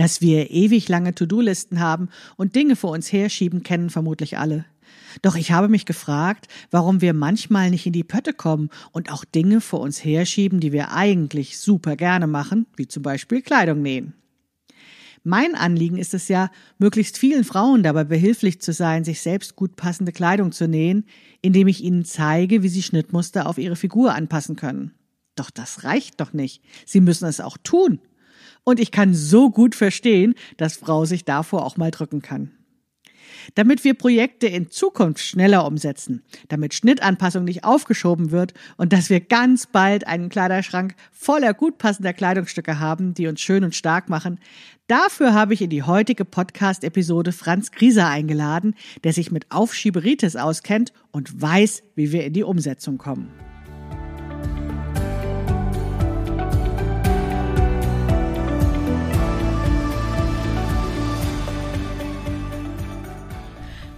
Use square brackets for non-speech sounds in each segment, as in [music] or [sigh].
Dass wir ewig lange To-Do-Listen haben und Dinge vor uns herschieben, kennen vermutlich alle. Doch ich habe mich gefragt, warum wir manchmal nicht in die Pötte kommen und auch Dinge vor uns herschieben, die wir eigentlich super gerne machen, wie zum Beispiel Kleidung nähen. Mein Anliegen ist es ja, möglichst vielen Frauen dabei behilflich zu sein, sich selbst gut passende Kleidung zu nähen, indem ich ihnen zeige, wie sie Schnittmuster auf ihre Figur anpassen können. Doch das reicht doch nicht. Sie müssen es auch tun. Und ich kann so gut verstehen, dass Frau sich davor auch mal drücken kann. Damit wir Projekte in Zukunft schneller umsetzen, damit Schnittanpassung nicht aufgeschoben wird und dass wir ganz bald einen Kleiderschrank voller gut passender Kleidungsstücke haben, die uns schön und stark machen, dafür habe ich in die heutige Podcast-Episode Franz Grieser eingeladen, der sich mit Aufschieberitis auskennt und weiß, wie wir in die Umsetzung kommen.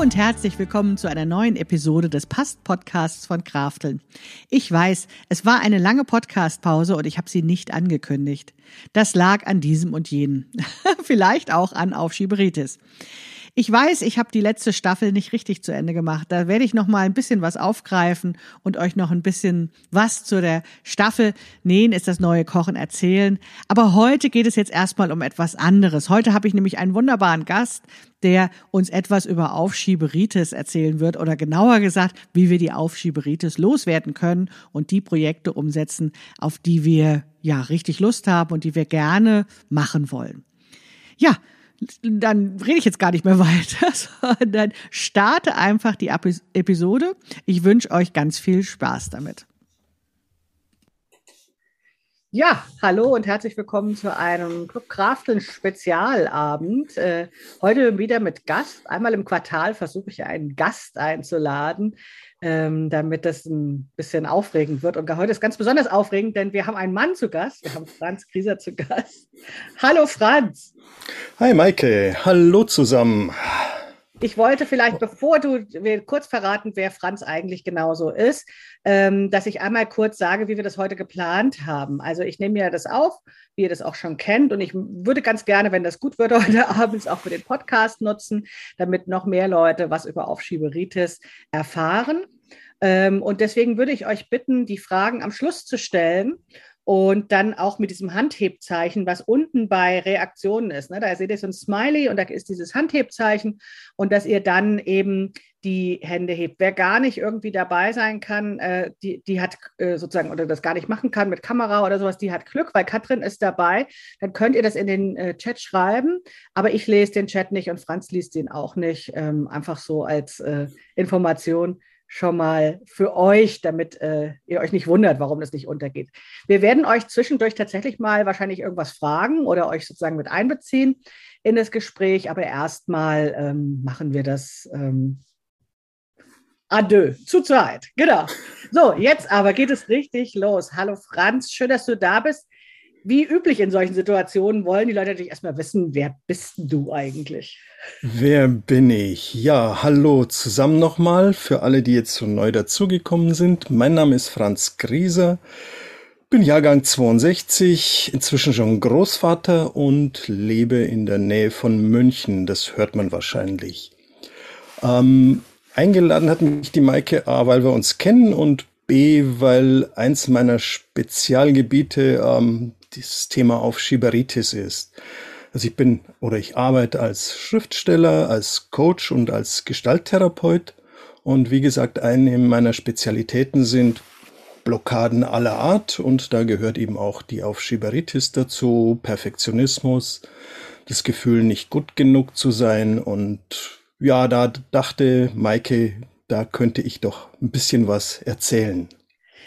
Und herzlich willkommen zu einer neuen Episode des Past-Podcasts von Krafteln. Ich weiß, es war eine lange Podcast-Pause und ich habe sie nicht angekündigt. Das lag an diesem und jenem. [laughs] Vielleicht auch an Aufschieberitis. Ich weiß, ich habe die letzte Staffel nicht richtig zu Ende gemacht. Da werde ich noch mal ein bisschen was aufgreifen und euch noch ein bisschen was zu der Staffel Nähen ist das neue Kochen erzählen. Aber heute geht es jetzt erstmal um etwas anderes. Heute habe ich nämlich einen wunderbaren Gast, der uns etwas über Aufschieberitis erzählen wird oder genauer gesagt, wie wir die Aufschieberitis loswerden können und die Projekte umsetzen, auf die wir ja richtig Lust haben und die wir gerne machen wollen. Ja, dann rede ich jetzt gar nicht mehr weiter, [laughs] sondern starte einfach die Episode. Ich wünsche euch ganz viel Spaß damit. Ja, hallo und herzlich willkommen zu einem Club Krafteln Spezialabend. Äh, heute wieder mit Gast. Einmal im Quartal versuche ich einen Gast einzuladen, ähm, damit das ein bisschen aufregend wird. Und heute ist ganz besonders aufregend, denn wir haben einen Mann zu Gast. Wir haben Franz Grieser zu Gast. Hallo Franz. Hi Maike, hallo zusammen. Ich wollte vielleicht, bevor du wir kurz verraten, wer Franz eigentlich genauso ist, ähm, dass ich einmal kurz sage, wie wir das heute geplant haben. Also ich nehme mir das auf, wie ihr das auch schon kennt. Und ich würde ganz gerne, wenn das gut wird, [laughs] heute abends auch für den Podcast nutzen, damit noch mehr Leute was über Aufschieberitis erfahren. Ähm, und deswegen würde ich euch bitten, die Fragen am Schluss zu stellen und dann auch mit diesem Handhebzeichen, was unten bei Reaktionen ist. Ne? Da seht ihr so ein Smiley und da ist dieses Handhebzeichen und dass ihr dann eben die Hände hebt. Wer gar nicht irgendwie dabei sein kann, äh, die, die hat äh, sozusagen oder das gar nicht machen kann mit Kamera oder sowas, die hat Glück, weil Katrin ist dabei. Dann könnt ihr das in den äh, Chat schreiben, aber ich lese den Chat nicht und Franz liest den auch nicht. Ähm, einfach so als äh, Information schon mal für euch, damit äh, ihr euch nicht wundert, warum das nicht untergeht. Wir werden euch zwischendurch tatsächlich mal wahrscheinlich irgendwas fragen oder euch sozusagen mit einbeziehen in das Gespräch, aber erstmal ähm, machen wir das ähm, Adieu, zu zweit, genau. So, jetzt aber geht es richtig los. Hallo Franz, schön, dass du da bist. Wie üblich in solchen Situationen wollen die Leute natürlich erstmal wissen, wer bist du eigentlich? Wer bin ich? Ja, hallo zusammen nochmal für alle, die jetzt so neu dazugekommen sind. Mein Name ist Franz Grieser, bin Jahrgang 62, inzwischen schon Großvater und lebe in der Nähe von München. Das hört man wahrscheinlich. Ähm, eingeladen hat mich die Maike A, weil wir uns kennen und B, weil eins meiner Spezialgebiete ähm, das Thema Aufschieberitis ist. Also ich bin oder ich arbeite als Schriftsteller, als Coach und als Gestalttherapeut. Und wie gesagt, eine meiner Spezialitäten sind Blockaden aller Art und da gehört eben auch die Aufschieberitis dazu, Perfektionismus, das Gefühl, nicht gut genug zu sein. Und ja, da dachte Maike, da könnte ich doch ein bisschen was erzählen.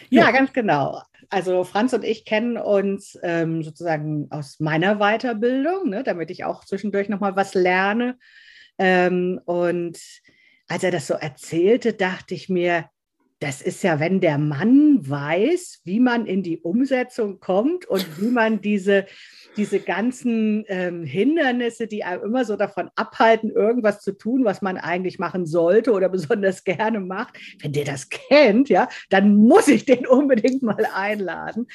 Ja, ja, ganz genau. Also Franz und ich kennen uns ähm, sozusagen aus meiner Weiterbildung, ne, damit ich auch zwischendurch nochmal was lerne. Ähm, und als er das so erzählte, dachte ich mir, das ist ja, wenn der Mann weiß, wie man in die Umsetzung kommt und wie man diese, diese ganzen ähm, Hindernisse, die einem immer so davon abhalten, irgendwas zu tun, was man eigentlich machen sollte oder besonders [laughs] gerne macht, wenn der das kennt, ja, dann muss ich den unbedingt mal einladen,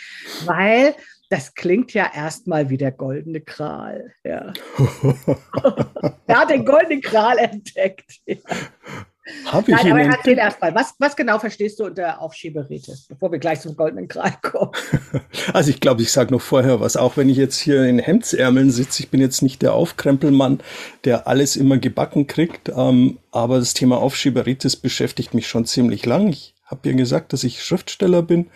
weil das klingt ja erstmal wie der goldene Kral. Ja. [laughs] [laughs] er hat den goldenen Kral entdeckt. Ja. Habe ich Nein, aber erzähl erstmal, was, was genau verstehst du unter Aufschieberitis, bevor wir gleich zum goldenen Kral kommen? [laughs] Also ich glaube, ich sage noch vorher was, auch wenn ich jetzt hier in Hemdsärmeln sitze, ich bin jetzt nicht der Aufkrempelmann, der alles immer gebacken kriegt, ähm, aber das Thema Aufschieberitis beschäftigt mich schon ziemlich lang. Ich habe ja gesagt, dass ich Schriftsteller bin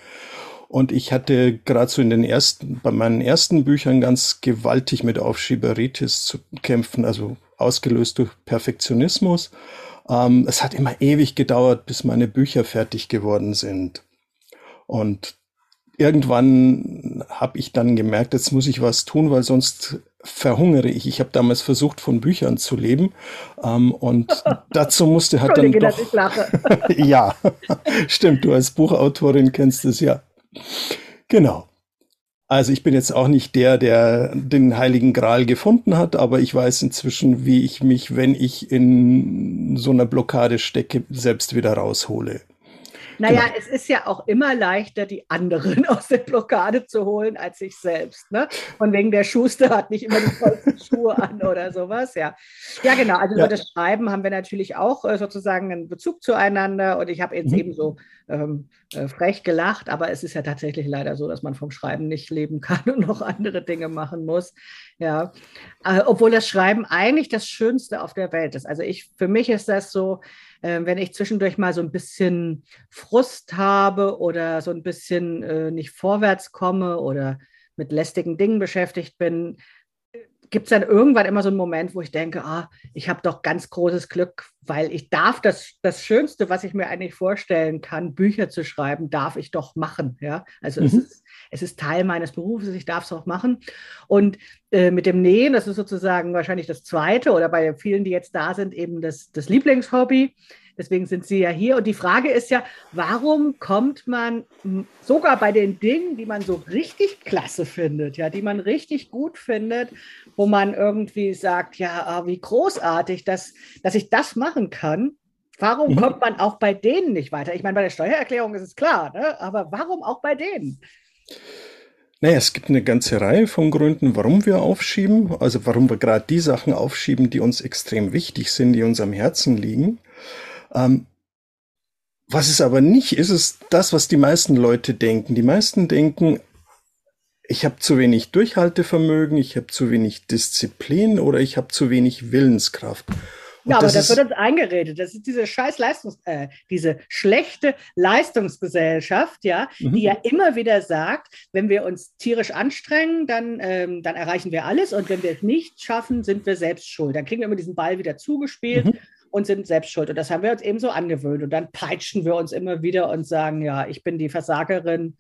und ich hatte gerade so in den ersten, bei meinen ersten Büchern ganz gewaltig mit Aufschieberitis zu kämpfen, also ausgelöst durch Perfektionismus. Ähm, es hat immer ewig gedauert, bis meine Bücher fertig geworden sind. Und irgendwann habe ich dann gemerkt, jetzt muss ich was tun, weil sonst verhungere ich. Ich habe damals versucht, von Büchern zu leben. Ähm, und [laughs] dazu musste halt dann doch... Ich lache. [laughs] ja, [laughs] stimmt, du als Buchautorin kennst es ja. Genau. Also ich bin jetzt auch nicht der, der den heiligen Gral gefunden hat, aber ich weiß inzwischen, wie ich mich, wenn ich in so einer Blockade stecke, selbst wieder raushole. Naja, genau. es ist ja auch immer leichter, die anderen [laughs] aus der Blockade zu holen, als sich selbst. Ne? Von wegen der Schuster hat nicht immer die vollsten [laughs] Schuhe an oder sowas. Ja, ja genau. Also ja. über das Schreiben haben wir natürlich auch äh, sozusagen einen Bezug zueinander. Und ich habe jetzt mhm. eben so ähm, äh, frech gelacht, aber es ist ja tatsächlich leider so, dass man vom Schreiben nicht leben [laughs] kann und noch andere Dinge machen muss. Ja, äh, obwohl das Schreiben eigentlich das Schönste auf der Welt ist. Also ich, für mich ist das so, äh, wenn ich zwischendurch mal so ein bisschen Frust habe oder so ein bisschen äh, nicht vorwärts komme oder mit lästigen Dingen beschäftigt bin, gibt es dann irgendwann immer so einen Moment, wo ich denke, ah, ich habe doch ganz großes Glück, weil ich darf das, das Schönste, was ich mir eigentlich vorstellen kann, Bücher zu schreiben, darf ich doch machen. Ja? Also mhm. es, ist, es ist Teil meines Berufes, ich darf es auch machen. Und äh, mit dem Nähen, das ist sozusagen wahrscheinlich das Zweite oder bei vielen, die jetzt da sind, eben das, das Lieblingshobby. Deswegen sind Sie ja hier. Und die Frage ist ja, warum kommt man sogar bei den Dingen, die man so richtig klasse findet, ja, die man richtig gut findet, wo man irgendwie sagt, ja, ah, wie großartig, dass, dass ich das machen kann. Warum mhm. kommt man auch bei denen nicht weiter? Ich meine, bei der Steuererklärung ist es klar, ne? aber warum auch bei denen? Naja, es gibt eine ganze Reihe von Gründen, warum wir aufschieben. Also warum wir gerade die Sachen aufschieben, die uns extrem wichtig sind, die uns am Herzen liegen. Ähm, was es aber nicht ist, ist das, was die meisten Leute denken. Die meisten denken, ich habe zu wenig Durchhaltevermögen, ich habe zu wenig Disziplin oder ich habe zu wenig Willenskraft. Und ja, aber das, das wird uns eingeredet. Das ist diese scheiß Leistungs, äh, diese schlechte Leistungsgesellschaft, ja, mhm. die ja immer wieder sagt, wenn wir uns tierisch anstrengen, dann, ähm, dann erreichen wir alles und wenn wir es nicht schaffen, sind wir selbst schuld. Dann kriegen wir immer diesen Ball wieder zugespielt. Mhm und sind selbst schuld. Und das haben wir uns eben so angewöhnt. Und dann peitschen wir uns immer wieder und sagen, ja, ich bin die Versagerin,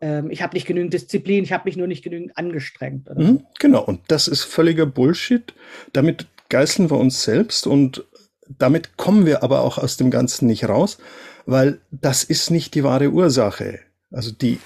ähm, ich habe nicht genügend Disziplin, ich habe mich nur nicht genügend angestrengt. Mhm, genau, und das ist völliger Bullshit. Damit geißeln wir uns selbst und damit kommen wir aber auch aus dem Ganzen nicht raus, weil das ist nicht die wahre Ursache. Also die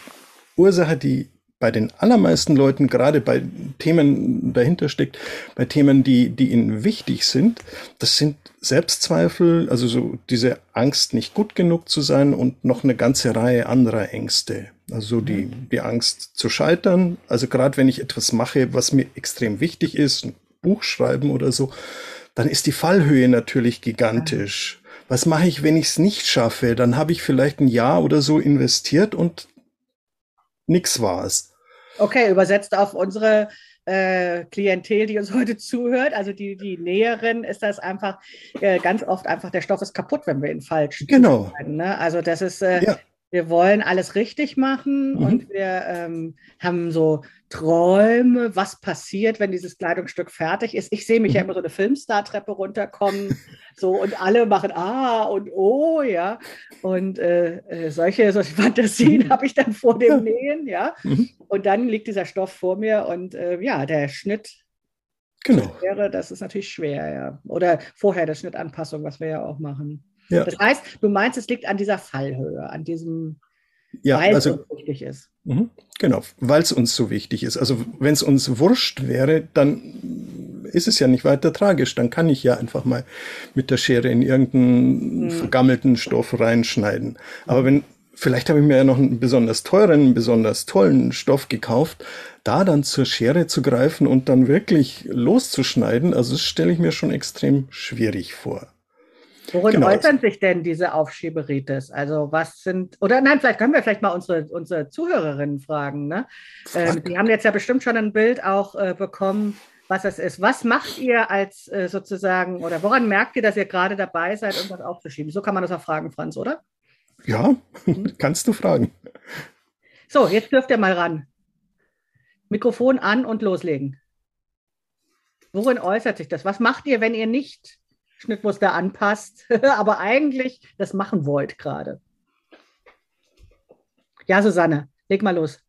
Ursache, die bei den allermeisten Leuten, gerade bei Themen dahinter steckt, bei Themen, die, die ihnen wichtig sind, das sind Selbstzweifel, also so diese Angst, nicht gut genug zu sein und noch eine ganze Reihe anderer Ängste. Also die, mhm. die Angst zu scheitern. Also gerade wenn ich etwas mache, was mir extrem wichtig ist, ein Buch schreiben oder so, dann ist die Fallhöhe natürlich gigantisch. Was mache ich, wenn ich es nicht schaffe? Dann habe ich vielleicht ein Jahr oder so investiert und nix war es. Okay, übersetzt auf unsere äh, Klientel, die uns heute zuhört, also die, die Näherin, ist das einfach äh, ganz oft einfach, der Stoff ist kaputt, wenn wir ihn falsch genau. Ne? Also das ist, äh, ja. Wir wollen alles richtig machen Mhm. und wir ähm, haben so Träume, was passiert, wenn dieses Kleidungsstück fertig ist. Ich sehe mich ja Mhm. immer so eine Filmstar-Treppe runterkommen, so und alle machen Ah und Oh, ja. Und äh, äh, solche, solche [laughs] Fantasien Mhm. habe ich dann vor dem Ja. Nähen, ja. Mhm. Und dann liegt dieser Stoff vor mir und äh, ja, der Schnitt Genau. wäre, das ist natürlich schwer, ja. Oder vorher der Schnittanpassung, was wir ja auch machen. Ja. Das heißt, du meinst, es liegt an dieser Fallhöhe, an diesem, Ja, weil also es uns wichtig ist. Mhm, Genau, weil es uns so wichtig ist. Also wenn es uns wurscht wäre, dann ist es ja nicht weiter tragisch. Dann kann ich ja einfach mal mit der Schere in irgendeinen Mhm. vergammelten Stoff reinschneiden. Aber wenn, vielleicht habe ich mir ja noch einen besonders teuren, einen besonders tollen Stoff gekauft, da dann zur Schere zu greifen und dann wirklich loszuschneiden, also das stelle ich mir schon extrem schwierig vor. Worin Genau. äußern sich denn diese Aufschieberitis? Also was sind, oder nein, vielleicht können wir vielleicht mal unsere, unsere Zuhörerinnen fragen. Ne? Ähm, die haben jetzt ja bestimmt schon ein Bild auch äh, bekommen, was es ist. Was macht ihr als äh, sozusagen, oder woran merkt ihr, dass ihr gerade dabei seid, irgendwas aufzuschieben? So kann man das auch fragen, Franz, oder? Ja, Mhm. [laughs] kannst du fragen. So, jetzt dürft ihr mal ran. Mikrofon an und loslegen. Worin äußert sich das? Was macht ihr, wenn ihr nicht Schnittmuster anpasst, [laughs] aber eigentlich das machen wollt gerade? Ja, Susanne, leg mal los.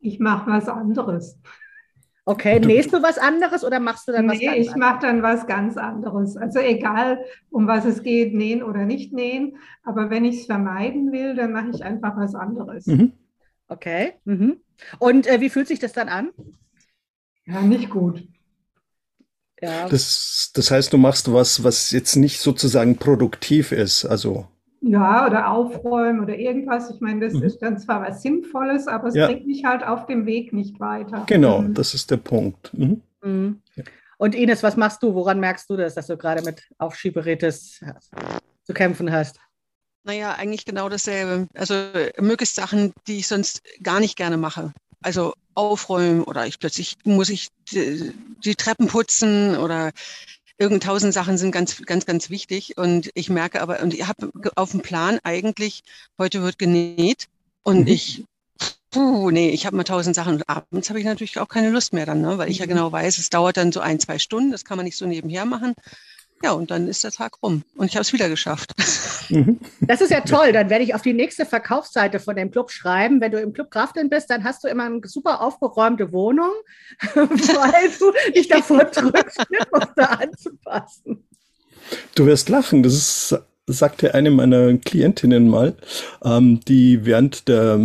Ich mache was anderes. Okay, Du- nähst du was anderes oder machst du dann was Nee, ich mache dann was ganz anderes. Also egal, um was es geht, nähen oder nicht nähen. Aber wenn ich es vermeiden will, dann mache ich einfach was anderes. Mhm. Okay. Mhm. Und äh, wie fühlt sich das dann an? Ja, nicht gut. Ja. Das, das heißt, du machst was, was jetzt nicht sozusagen produktiv ist. Also, Ja, oder aufräumen oder irgendwas. Ich meine, das Mhm. ist dann zwar was Sinnvolles, aber es Ja. bringt mich halt auf dem Weg nicht weiter. genau, Mhm. das ist der Punkt. Mhm. Mhm. Ja. Und Ines, was machst du? Woran merkst du das, dass du gerade mit Aufschieberitis zu kämpfen hast? Naja, eigentlich genau dasselbe. Also möglichst Sachen, die ich sonst gar nicht gerne mache. Also aufräumen oder ich plötzlich muss ich die, die Treppen putzen oder irgend tausend Sachen sind ganz, ganz, ganz wichtig. Und ich merke aber, und ich habe auf dem Plan eigentlich, heute wird genäht und Mhm. ich, puh, nee, ich habe mal tausend Sachen und abends habe ich natürlich auch keine Lust mehr dann, ne? weil ich ja Mhm. genau weiß, es dauert dann so ein, zwei Stunden, das kann man nicht so nebenher machen. Ja, und dann ist der Tag rum und ich habe es wieder geschafft. [laughs] Mhm. Das ist ja toll. Dann werde ich auf die nächste Verkaufsseite von dem Club schreiben. Wenn du im Club Krafteln bist, dann hast du immer eine super aufgeräumte Wohnung, [laughs] weil du dich davor [laughs] drückst, Schnittmuster anzupassen. Du wirst lachen, das ist, sagte eine meiner Klientinnen mal, ähm, die während der,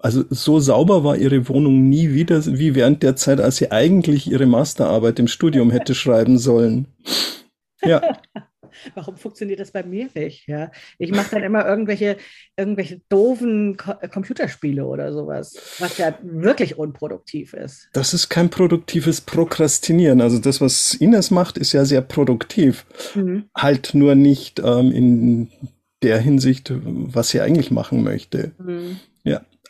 also so sauber war ihre Wohnung nie wieder wie während der Zeit, als sie eigentlich ihre Masterarbeit im Studium hätte schreiben sollen. Ja, [laughs] Warum funktioniert das bei mir nicht? Ja, ich mache dann immer irgendwelche, irgendwelche doofen Ko äh, Computerspiele oder sowas, was ja wirklich unproduktiv ist. das ist kein produktives Prokrastinieren. Also das, was Ines macht, ist ja sehr produktiv. Mhm. Halt nur nicht ähm, in der Hinsicht, was sie eigentlich machen möchte. Mhm.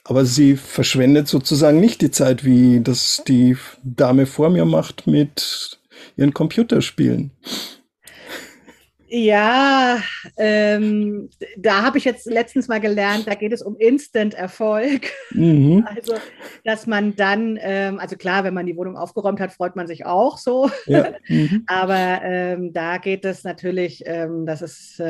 Aber sie verschwendet sozusagen nicht die Zeit, wie das die Dame vor mir macht mit ihren Computerspielen. Ja, ähm, da habe ich jetzt letztens mal gelernt, da geht es um Instant-Erfolg. Mhm. [laughs] Also, dass man dann, ähm, also klar, wenn man die Wohnung aufgeräumt hat, freut man sich auch so. Ja. [laughs] Mhm. Aber ähm, da geht es natürlich, ähm, das ist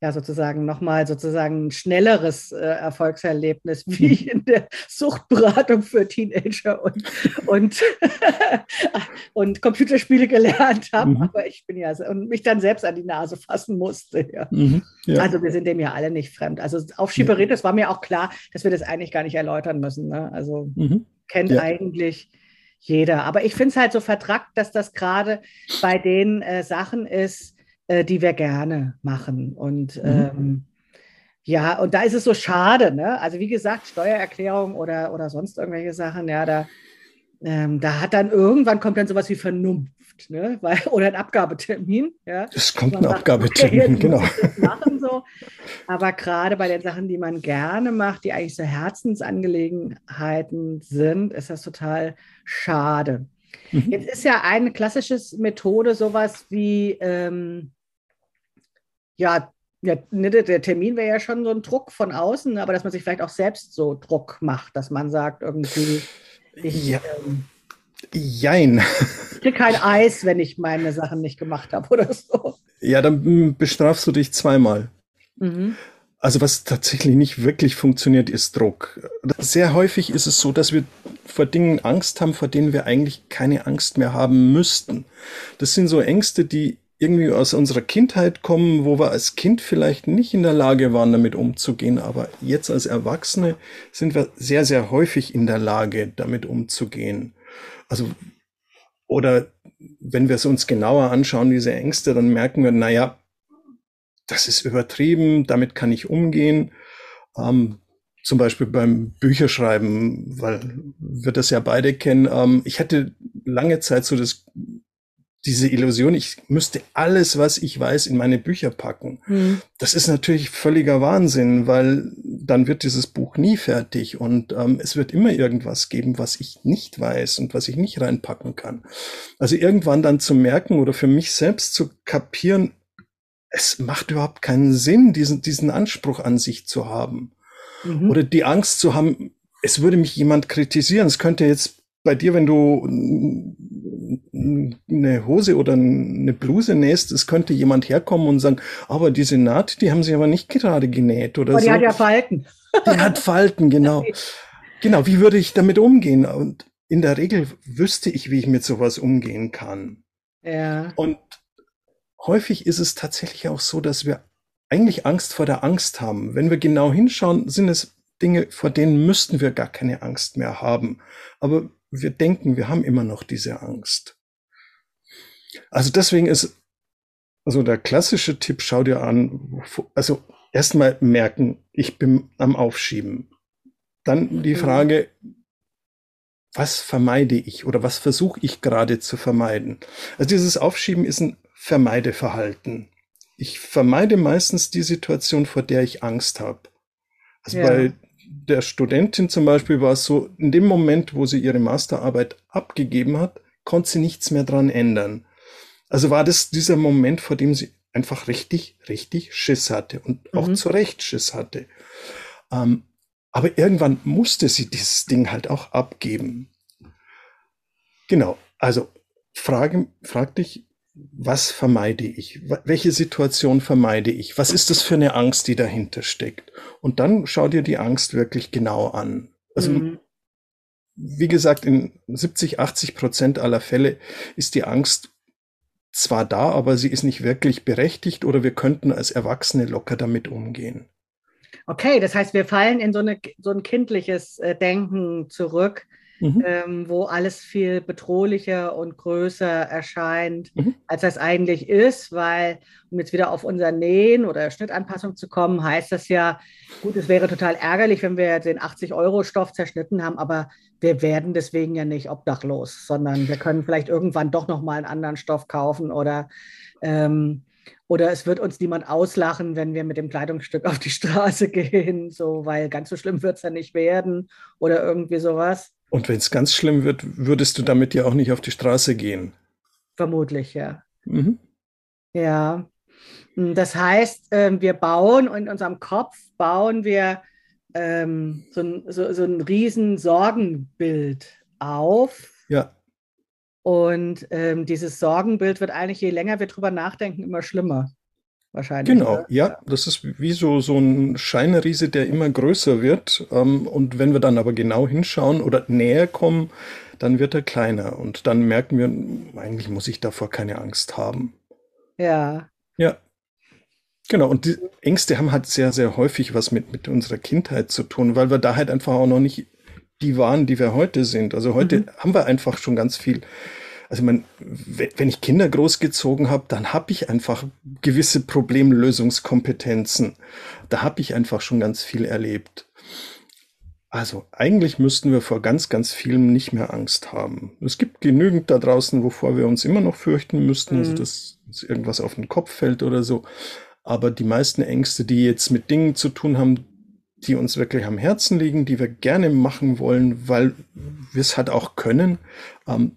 ja sozusagen nochmal sozusagen ein schnelleres äh, Erfolgserlebnis, wie ich in der Suchtberatung für Teenager und, und, [laughs] und Computerspiele gelernt habe. Mhm. Aber ich bin ja und mich dann selbst an die Nase fassen musste. Ja. Mhm. Ja. Also wir sind dem ja alle nicht fremd. Also Aufschieberitis war mir auch klar, dass wir das eigentlich gar nicht erläutern müssen. Ne? Also Mhm. kennt Ja. eigentlich jeder. Aber ich finde es halt so vertrackt, dass das gerade bei den äh, Sachen ist, äh, die wir gerne machen. Und Mhm. ähm, ja, und da ist es so schade, ne? Also wie gesagt, Steuererklärung oder, oder sonst irgendwelche Sachen, ja, da, ähm, da hat dann irgendwann kommt dann sowas wie Vernunft, ne? [laughs] Weil, oder ein Abgabetermin, ja. Es kommt ein sagt, okay, Abgabetermin, jetzt genau. machen, so. Aber gerade bei den Sachen, die man gerne macht, die eigentlich so Herzensangelegenheiten sind, ist das total schade. Mhm. Jetzt ist ja eine klassische Methode sowas wie, ähm, ja, ne, der Termin wäre ja schon so ein Druck von außen, aber dass man sich vielleicht auch selbst so Druck macht, dass man sagt, irgendwie, ich, ja. ähm, Jein. Ich kriege kein Eis, wenn ich meine Sachen nicht gemacht habe oder so. Ja, dann bestrafst du dich zweimal. Mhm. Also was tatsächlich nicht wirklich funktioniert, ist Druck. Sehr häufig ist es so, dass wir vor Dingen Angst haben, vor denen wir eigentlich keine Angst mehr haben müssten. Das sind so Ängste, die irgendwie aus unserer Kindheit kommen, wo wir als Kind vielleicht nicht in der Lage waren, damit umzugehen, aber jetzt als Erwachsene sind wir sehr, sehr häufig in der Lage, damit umzugehen. Also, oder wenn wir es uns genauer anschauen, diese Ängste, dann merken wir, naja, das ist übertrieben, damit kann ich umgehen. Ähm, zum Beispiel beim Bücherschreiben, weil wir das ja beide kennen. Ähm, ich hatte lange Zeit so das diese Illusion, ich müsste alles, was ich weiß, in meine Bücher packen. Mhm. Das ist natürlich völliger Wahnsinn, weil dann wird dieses Buch nie fertig und ähm, es wird immer irgendwas geben, was ich nicht weiß und was ich nicht reinpacken kann. Also irgendwann dann zu merken oder für mich selbst zu kapieren, es macht überhaupt keinen Sinn, diesen, diesen Anspruch an sich zu haben. Mhm. Oder die Angst zu haben, es würde mich jemand kritisieren. Es könnte jetzt bei dir, wenn du eine Hose oder eine Bluse nähst, es könnte jemand herkommen und sagen, aber diese Naht, die haben sie aber nicht gerade genäht oder aber so. Die hat ja Falten. Die hat Falten, genau. [laughs] Genau, wie würde ich damit umgehen? Und in der Regel wüsste ich, wie ich mit sowas umgehen kann. Ja. Und häufig ist es tatsächlich auch so, dass wir eigentlich Angst vor der Angst haben. Wenn wir genau hinschauen, sind es Dinge, vor denen müssten wir gar keine Angst mehr haben. Aber wir denken, wir haben immer noch diese Angst. Also deswegen ist, also der klassische Tipp, schau dir an, also erstmal merken, ich bin am Aufschieben. Dann die mhm. Frage, was vermeide ich oder was versuche ich gerade zu vermeiden? Also dieses Aufschieben ist ein Vermeideverhalten. Ich vermeide meistens die Situation, vor der ich Angst habe. Also ja. bei der Studentin zum Beispiel war es so, in dem Moment, wo sie ihre Masterarbeit abgegeben hat, konnte sie nichts mehr dran ändern. Also war das dieser Moment, vor dem sie einfach richtig, richtig Schiss hatte und auch mhm. zu Recht Schiss hatte. Ähm, aber irgendwann musste sie dieses Ding halt auch abgeben. Genau. Also frage, frag dich, was vermeide ich? Welche Situation vermeide ich? Was ist das für eine Angst, die dahinter steckt? Und dann schau dir die Angst wirklich genau an. Also, mhm. wie gesagt, in 70, 80 Prozent aller Fälle ist die Angst zwar da, aber sie ist nicht wirklich berechtigt oder wir könnten als Erwachsene locker damit umgehen. Okay, das heißt, wir fallen in so, eine, so ein kindliches äh, Denken zurück mhm. ähm, wo alles viel bedrohlicher und größer erscheint, mhm. als das eigentlich ist, weil, um jetzt wieder auf unser Nähen oder Schnittanpassung zu kommen, heißt das ja, gut, es wäre total ärgerlich, wenn wir den 80-Euro-Stoff zerschnitten haben, aber wir werden deswegen ja nicht obdachlos, sondern wir können vielleicht irgendwann doch nochmal einen anderen Stoff kaufen oder ähm, oder es wird uns niemand auslachen, wenn wir mit dem Kleidungsstück auf die Straße [laughs] gehen, so, weil ganz so schlimm wird es ja nicht werden oder irgendwie sowas. Und wenn es ganz schlimm wird, würdest du damit ja auch nicht auf die Straße gehen. Vermutlich, ja. Mhm. Ja. Hm, das heißt, ähm, wir bauen in unserem Kopf, bauen wir ähm, so, ein, so, so ein riesen Sorgenbild auf. Ja. Und ähm, dieses Sorgenbild wird eigentlich, je länger wir drüber nachdenken, immer schlimmer wahrscheinlich. Genau, oder? ja, das ist wie so, so ein Scheinriese, der immer größer wird. Ähm, und wenn wir dann aber genau hinschauen oder näher kommen, dann wird er kleiner. Und dann merken wir, eigentlich muss ich davor keine Angst haben. Ja. Ja. Genau, und die Ängste haben halt sehr, sehr häufig was mit, mit unserer Kindheit zu tun, weil wir da halt einfach auch noch nicht die waren, die wir heute sind. Also heute mhm. haben wir einfach schon ganz viel also man, wenn ich Kinder großgezogen habe, dann habe ich einfach gewisse Problemlösungskompetenzen. Da habe ich einfach schon ganz viel erlebt. Also eigentlich müssten wir vor ganz, ganz vielem nicht mehr Angst haben. Es gibt genügend da draußen, wovor wir uns immer noch fürchten müssten, also mhm. also dass uns irgendwas auf den Kopf fällt oder so. Aber die meisten Ängste, die jetzt mit Dingen zu tun haben, die uns wirklich am Herzen liegen, die wir gerne machen wollen, weil wir es halt auch können, ähm,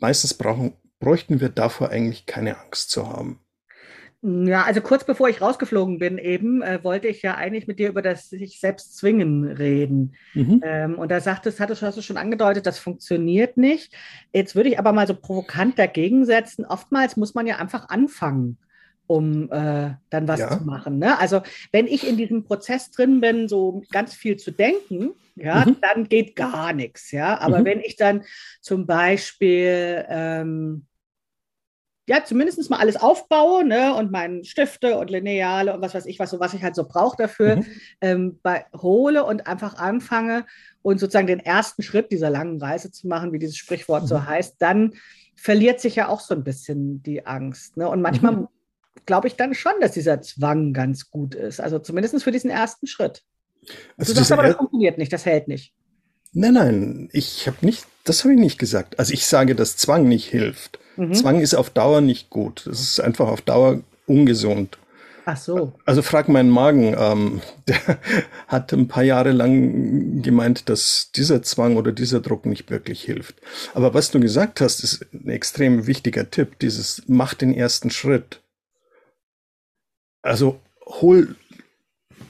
meistens brauchen, bräuchten wir davor eigentlich keine Angst zu haben. Ja, also kurz bevor ich rausgeflogen bin, eben äh, wollte ich ja eigentlich mit dir über das sich selbst zwingen reden. Mhm. Ähm, und da sagtest, hattest, hast du schon angedeutet, das funktioniert nicht. Jetzt würde ich aber mal so provokant dagegen setzen. Oftmals muss man ja einfach anfangen, um äh, dann was ja. zu machen. Ne? Also wenn ich in diesem Prozess drin bin, so ganz viel zu denken, ja, mhm. dann geht gar nichts. Ja, aber mhm. wenn ich dann zum Beispiel ähm, ja, zumindest mal alles aufbaue ne, und meine Stifte und Lineale und was weiß ich, was, so, was ich halt so brauche dafür, mhm. ähm, bei, hole und einfach anfange und sozusagen den ersten Schritt dieser langen Reise zu machen, wie dieses Sprichwort mhm. so heißt, dann verliert sich ja auch so ein bisschen die Angst. Ne? Und manchmal mhm. Glaube ich dann schon, dass dieser Zwang ganz gut ist. Also zumindest für diesen ersten Schritt. Also du sagst aber, das funktioniert nicht, das hält nicht. Nein, nein, ich habe nicht, das habe ich nicht gesagt. Also ich sage, dass Zwang nicht hilft. Mhm. Zwang ist auf Dauer nicht gut. Das ist einfach auf Dauer ungesund. Ach so. Also frag meinen Magen. Ähm, [laughs] der hat ein paar Jahre lang gemeint, dass dieser Zwang oder dieser Druck nicht wirklich hilft. Aber was du gesagt hast, ist ein extrem wichtiger Tipp. Dieses mach den ersten Schritt. Also hol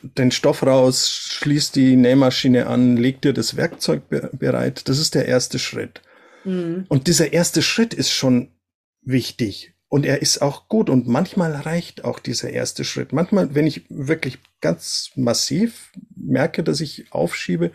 den Stoff raus, schließ die Nähmaschine an, leg dir das Werkzeug bereit. Das ist der erste Schritt. Mhm. Und dieser erste Schritt ist schon wichtig. Und er ist auch gut. Und manchmal reicht auch dieser erste Schritt. Manchmal, wenn ich wirklich ganz massiv merke, dass ich aufschiebe,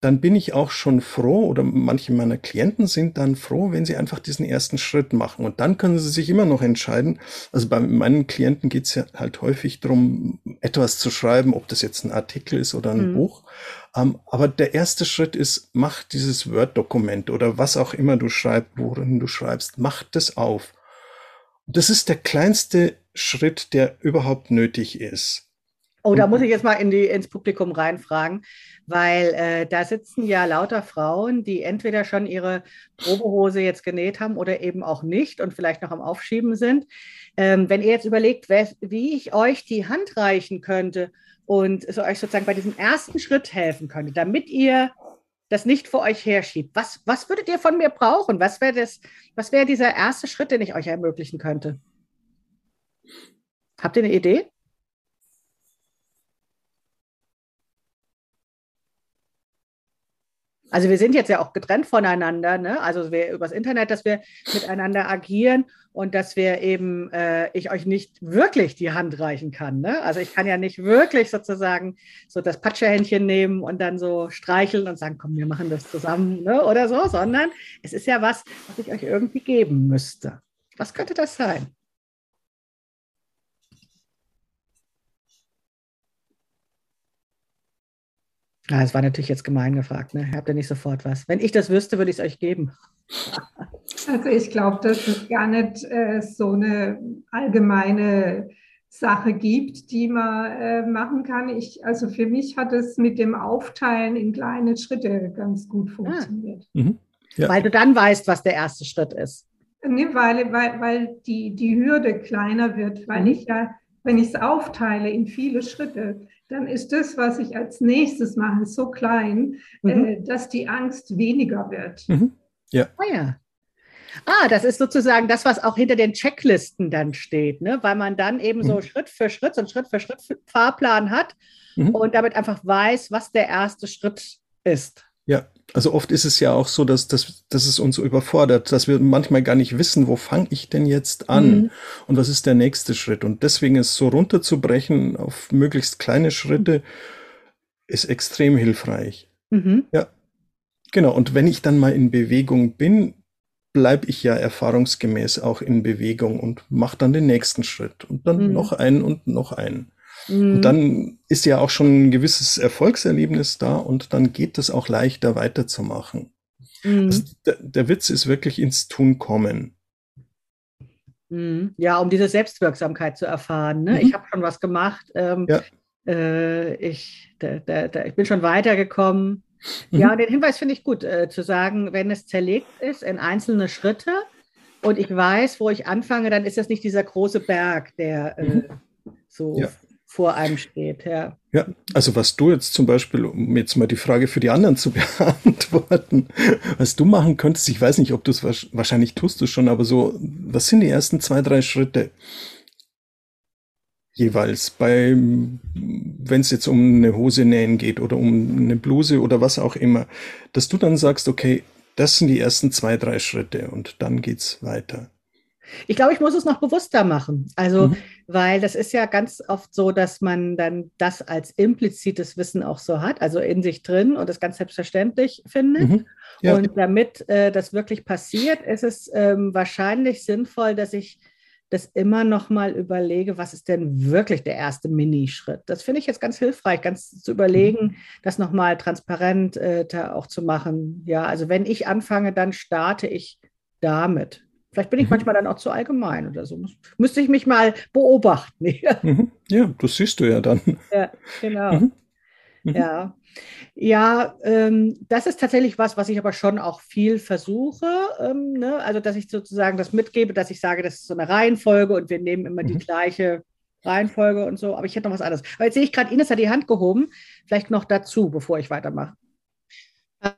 dann bin ich auch schon froh oder manche meiner Klienten sind dann froh, wenn sie einfach diesen ersten Schritt machen. Und dann können sie sich immer noch entscheiden. Also bei meinen Klienten geht es ja halt häufig darum, etwas zu schreiben, ob das jetzt ein Artikel ist oder ein mhm. Buch. Um, ähm, aber der erste Schritt ist, mach dieses Word-Dokument oder was auch immer du schreibst, worin du schreibst, mach das auf. Das ist der kleinste Schritt, der überhaupt nötig ist. Oh, da muss ich jetzt mal in die, ins Publikum reinfragen, weil äh, da sitzen ja lauter Frauen, die entweder schon ihre Probehose jetzt genäht haben oder eben auch nicht und vielleicht noch am Aufschieben sind. Ähm, wenn ihr jetzt überlegt, wie ich euch die Hand reichen könnte und so euch sozusagen bei diesem ersten Schritt helfen könnte, damit ihr das nicht vor euch herschiebt, was, was würdet ihr von mir brauchen? Was wäre was wäre dieser erste Schritt, den ich euch ermöglichen könnte? Habt ihr eine Idee? Also wir sind jetzt ja auch getrennt voneinander, ne? Also wir übers Internet, dass wir miteinander agieren und dass wir eben, äh, ich euch nicht wirklich die Hand reichen kann. Ne? Also ich kann ja nicht wirklich sozusagen so das Patschehändchen nehmen und dann so streicheln und sagen, komm, wir machen das zusammen ne? oder so, sondern es ist ja was, was ich euch irgendwie geben müsste. Was könnte das sein? Ja, es war natürlich jetzt gemein gefragt. Ne? Habt ihr nicht sofort was? Wenn ich das wüsste, würde ich es euch geben. [laughs] Also ich glaube, dass es gar nicht äh, so eine allgemeine Sache gibt, die man äh, machen kann. Ich, also für mich hat es mit dem Aufteilen in kleine Schritte ganz gut ah. funktioniert. Ah. Mhm. Ja. Weil du dann weißt, was der erste Schritt ist. Nee, weil, weil, weil die, die Hürde kleiner wird, weil mhm. ich ja, wenn ich es aufteile in viele Schritte, dann ist das, was ich als nächstes mache, so klein, mhm. äh, dass die Angst weniger wird. Mhm. Ja. Ah, ja. Ah, das ist sozusagen das, was auch hinter den Checklisten dann steht, ne? weil man dann eben so mhm. Schritt für Schritt, so einen Schritt für Schritt Fahrplan hat mhm. und damit einfach weiß, was der erste Schritt ist. Ja, also oft ist es ja auch so, dass, dass, dass es uns überfordert, dass wir manchmal gar nicht wissen, wo fange ich denn jetzt an mhm. und was ist der nächste Schritt. Und deswegen ist so runterzubrechen auf möglichst kleine Schritte ist extrem hilfreich. Mhm. Ja, genau. Und wenn ich dann mal in Bewegung bin, bleibe ich ja erfahrungsgemäß auch in Bewegung und mache dann den nächsten Schritt und dann mhm. noch einen und noch einen. Mhm. Und dann ist ja auch schon ein gewisses Erfolgserlebnis da und dann geht es auch leichter weiterzumachen. Mhm. Also der, der, Witz ist wirklich ins Tun kommen. Mhm. Ja, um diese Selbstwirksamkeit zu erfahren. Ne? Ich mhm. habe schon was gemacht. Ähm, ja. äh, ich, da, da, da, ich bin schon weitergekommen. Ja, mhm. den Hinweis finde ich gut, äh, zu sagen, wenn es zerlegt ist in einzelne Schritte und ich weiß, wo ich anfange, dann ist das nicht dieser große Berg, der äh, mhm. so ja vor einem steht. Ja. ja, also was du jetzt zum Beispiel, um jetzt mal die Frage für die anderen zu [laughs] beantworten, was du machen könntest, ich weiß nicht, ob du es wahrscheinlich tust du schon, aber so, was sind die ersten zwei, drei Schritte? jeweils bei, wenn es jetzt um eine Hose nähen geht oder um eine Bluse oder was auch immer, dass du dann sagst, okay, das sind die ersten zwei, drei Schritte und dann geht's weiter. Ich glaube, ich muss es noch bewusster machen. Also, mhm. weil das ist ja ganz oft so, dass man dann das als implizites Wissen auch so hat, also in sich drin und das ganz selbstverständlich findet. Mhm. Ja. Und damit äh, das wirklich passiert, ist es ähm, wahrscheinlich sinnvoll, dass ich das immer noch mal überlege, was ist denn wirklich der erste Minischritt. Das finde ich jetzt ganz hilfreich, ganz zu überlegen, mhm. das noch mal transparent äh, auch zu machen. Ja, also wenn ich anfange, dann starte ich damit. Vielleicht bin ich mhm. manchmal dann auch zu allgemein oder so. Müsste ich mich mal beobachten. [laughs] Mhm. Ja, das siehst du ja dann. Ja, genau. Mhm. Mhm. Ja, ja ähm, das ist tatsächlich was, was ich aber schon auch viel versuche. Ähm, ne? Also, dass ich sozusagen das mitgebe, dass ich sage, das ist so eine Reihenfolge und wir nehmen immer mhm. die gleiche Reihenfolge und so. Aber ich hätte noch was anderes. Aber jetzt sehe ich gerade, Ines hat die Hand gehoben. Vielleicht noch dazu, bevor ich weitermache.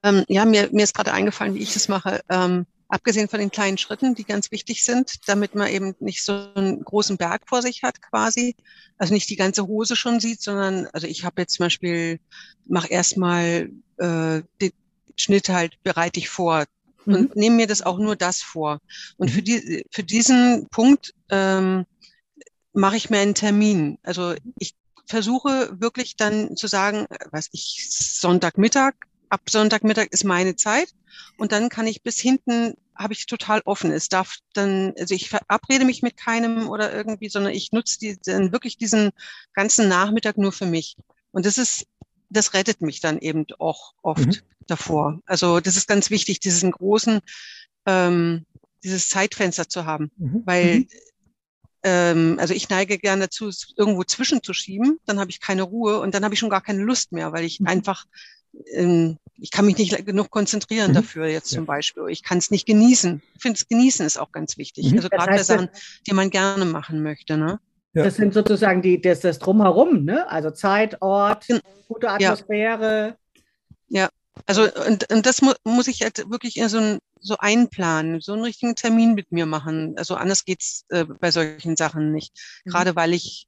Ähm, ja, mir, mir ist gerade eingefallen, wie ich das mache. Ähm, abgesehen von den kleinen Schritten, die ganz wichtig sind, damit man eben nicht so einen großen Berg vor sich hat quasi, also nicht die ganze Hose schon sieht, sondern also ich habe jetzt zum Beispiel, mach erstmal äh, den Schnitt halt bereite ich vor mhm. und nehme mir das auch nur das vor. Und für, mhm. die, für diesen Punkt ähm, mache ich mir einen Termin. Also ich versuche wirklich dann zu sagen, was ich, Sonntagmittag, ab Sonntagmittag ist meine Zeit und dann kann ich bis hinten habe ich total offen. Es darf dann, also ich verabrede mich mit keinem oder irgendwie, sondern ich nutze die, dann wirklich diesen ganzen Nachmittag nur für mich. Und das ist, das rettet mich dann eben auch oft mhm. davor. Also das ist ganz wichtig, diesen großen, ähm, dieses Zeitfenster zu haben, mhm. weil mhm. ähm, also ich neige gerne dazu, es irgendwo zwischenzuschieben, dann habe ich keine Ruhe und dann habe ich schon gar keine Lust mehr, weil ich mhm. einfach ähm, ich kann mich nicht genug konzentrieren mhm. dafür jetzt zum Beispiel. Ich kann es nicht genießen. Ich finde, es genießen ist auch ganz wichtig. Mhm. Also gerade bei Sachen, die man gerne machen möchte. Ne? Ja. Das sind sozusagen die, das, das Drumherum, ne? Also Zeit, Ort, gute Atmosphäre. Ja, ja. also und, und das mu muss ich jetzt wirklich so, ein, so einplanen, so einen richtigen Termin mit mir machen. Also anders geht's äh, bei solchen Sachen nicht. Mhm. Gerade weil ich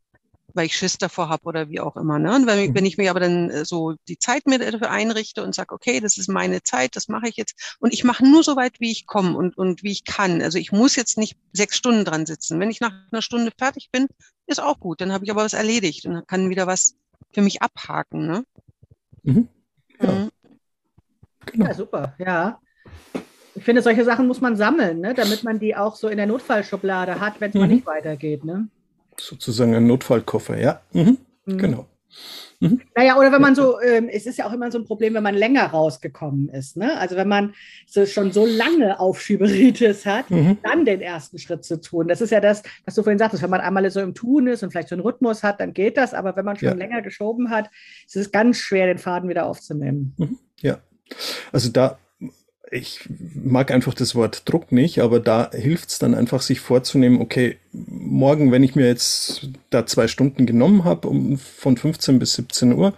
weil ich Schiss davor habe oder wie auch immer. Ne? Und wenn, mhm. wenn ich mir aber dann äh, so die Zeit mir dafür einrichte und sage, okay, das ist meine Zeit, das mache ich jetzt. Und ich mache nur so weit, wie ich komme und, und wie ich kann. Also ich muss jetzt nicht sechs Stunden dran sitzen. Wenn ich nach einer Stunde fertig bin, ist auch gut. Dann habe ich aber was erledigt und kann wieder was für mich abhaken. Ne? Mhm. Ja. Mhm. Genau. ja, super, ja. Ich finde, solche Sachen muss man sammeln, ne? damit man die auch so in der Notfallschublade hat, wenn es mhm. mal nicht weitergeht. Ne? Sozusagen ein Notfallkoffer, ja. Mhm. Mhm. Genau. Mhm. Naja, oder wenn man so, ähm, es ist ja auch immer so ein Problem, wenn man länger rausgekommen ist. Ne? Also wenn man so, schon so lange Aufschieberitis hat, mhm. dann den ersten Schritt zu tun. Das ist ja das, was du vorhin sagtest, wenn man einmal so im Tun ist und vielleicht so einen Rhythmus hat, dann geht das. Aber wenn man schon ja. länger geschoben hat, ist es ganz schwer, den Faden wieder aufzunehmen. Mhm. Ja, also da ich mag einfach das Wort Druck nicht, aber da hilft es dann einfach, sich vorzunehmen, okay, morgen, wenn ich mir jetzt da zwei Stunden genommen habe, um, von 15 bis 17 Uhr,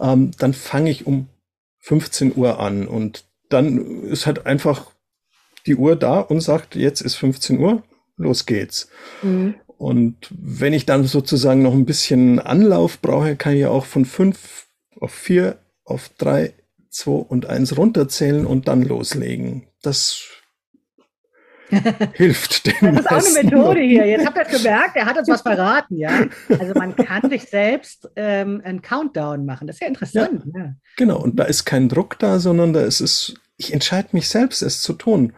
ähm, dann fange ich um 15 Uhr an und dann ist halt einfach die Uhr da und sagt, jetzt ist 15 Uhr, los geht's. Mhm. Und wenn ich dann sozusagen noch ein bisschen Anlauf brauche, kann ich ja auch von fünf auf vier auf drei 2 und 1 runterzählen und dann loslegen. Das [laughs] hilft dem. Das ist auch eine Methode hier. Jetzt habt ihr gemerkt, er hat uns was verraten, ja. Also man kann sich selbst ähm, einen Countdown machen. Das ist ja interessant. Ja, ja. Genau, und da ist kein Druck da, sondern da ist es, ich entscheide mich selbst, es zu tun.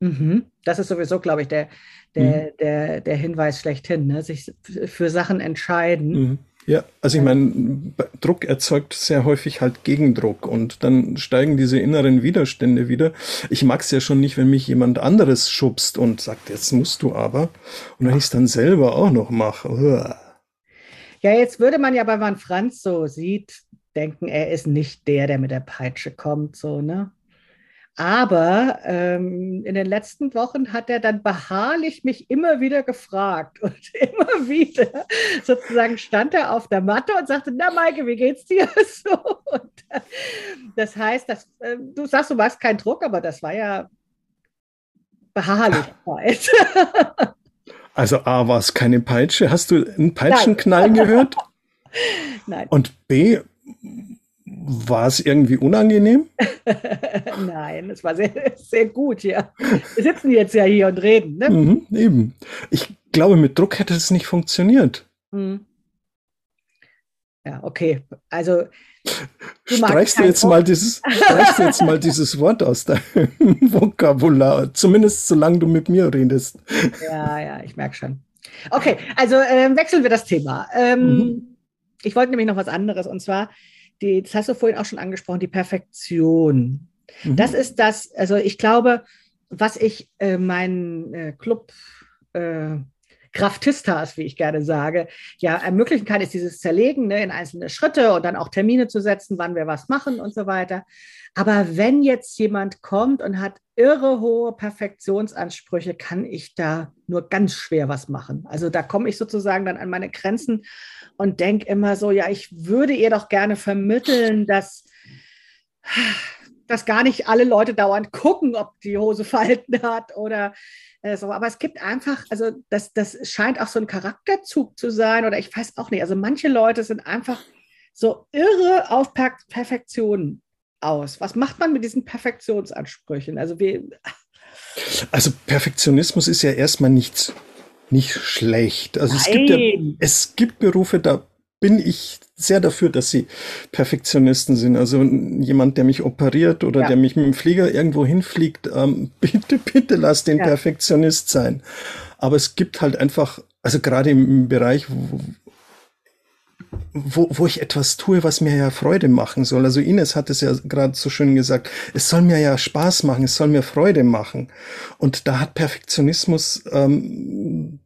Mhm. Das ist sowieso, glaube ich, der, der, mhm. der, der Hinweis schlechthin, ne? sich für Sachen entscheiden. Mhm. Ja, also ich meine, Druck erzeugt sehr häufig halt Gegendruck und dann steigen diese inneren Widerstände wieder. Ich mag es ja schon nicht, wenn mich jemand anderes schubst und sagt, jetzt musst du aber. Und wenn ich es dann selber auch noch mache. Ja, jetzt würde man ja, wenn man Franz so sieht, denken, er ist nicht der, der mit der Peitsche kommt, so, ne? Aber ähm, in den letzten Wochen hat er dann beharrlich mich immer wieder gefragt [laughs] und immer wieder sozusagen stand er auf der Matte und sagte, na Maike, wie geht's dir? [laughs] So. Und, äh, das heißt, dass, äh, du sagst, du machst keinen Druck, aber das war ja Beharrlichkeit. Also A, war es keine Peitsche. Hast du einen Peitschenknall gehört? [laughs] Nein. Und B, war es irgendwie unangenehm? [laughs] Nein, es war sehr, sehr gut, ja. Wir sitzen jetzt ja hier und reden. Ne? Mhm, eben. Ich glaube, mit Druck hätte es nicht funktioniert. Mhm. Ja, okay. Also Du streichst du jetzt mal dieses, streichst jetzt mal dieses Wort aus deinem [laughs] Vokabular, zumindest solange du mit mir redest. Ja, ja, ich merke schon. Okay, also äh, wechseln wir das Thema. Ähm, mhm. Ich wollte nämlich noch was anderes und zwar, die, das hast du vorhin auch schon angesprochen, die Perfektion. Mhm. Das ist das, also ich glaube, was ich äh, meinen äh, Club äh, Kraftistas, wie ich gerne sage, ja ermöglichen kann, ist dieses Zerlegen ne, in einzelne Schritte und dann auch Termine zu setzen, wann wir was machen und so weiter. Aber wenn jetzt jemand kommt und hat irre hohe Perfektionsansprüche, kann ich da nur ganz schwer was machen. Also da komme ich sozusagen dann an meine Grenzen und denke immer so, ja, ich würde ihr doch gerne vermitteln, dass dass gar nicht alle Leute dauernd gucken, ob die Hose Falten hat oder äh, so. Aber es gibt einfach, also das, das scheint auch so ein Charakterzug zu sein oder ich weiß auch nicht. Also manche Leute sind einfach so irre auf per Perfektion aus. Was macht man mit diesen Perfektionsansprüchen? Also wie. Also Perfektionismus ist ja erstmal nichts nicht schlecht. Also es gibt, ja, es gibt Berufe, da bin ich sehr dafür, dass sie Perfektionisten sind. Also jemand, der mich operiert oder ja. der mich mit dem Flieger irgendwo hinfliegt, ähm, [laughs] bitte, bitte lass den ja. Perfektionist sein. Aber es gibt halt einfach, also gerade im, Bereich, wo, wo, wo ich etwas tue, was mir ja Freude machen soll. Also Ines hat es ja gerade so schön gesagt, es soll mir ja Spaß machen, es soll mir Freude machen. Und da hat Perfektionismus ähm,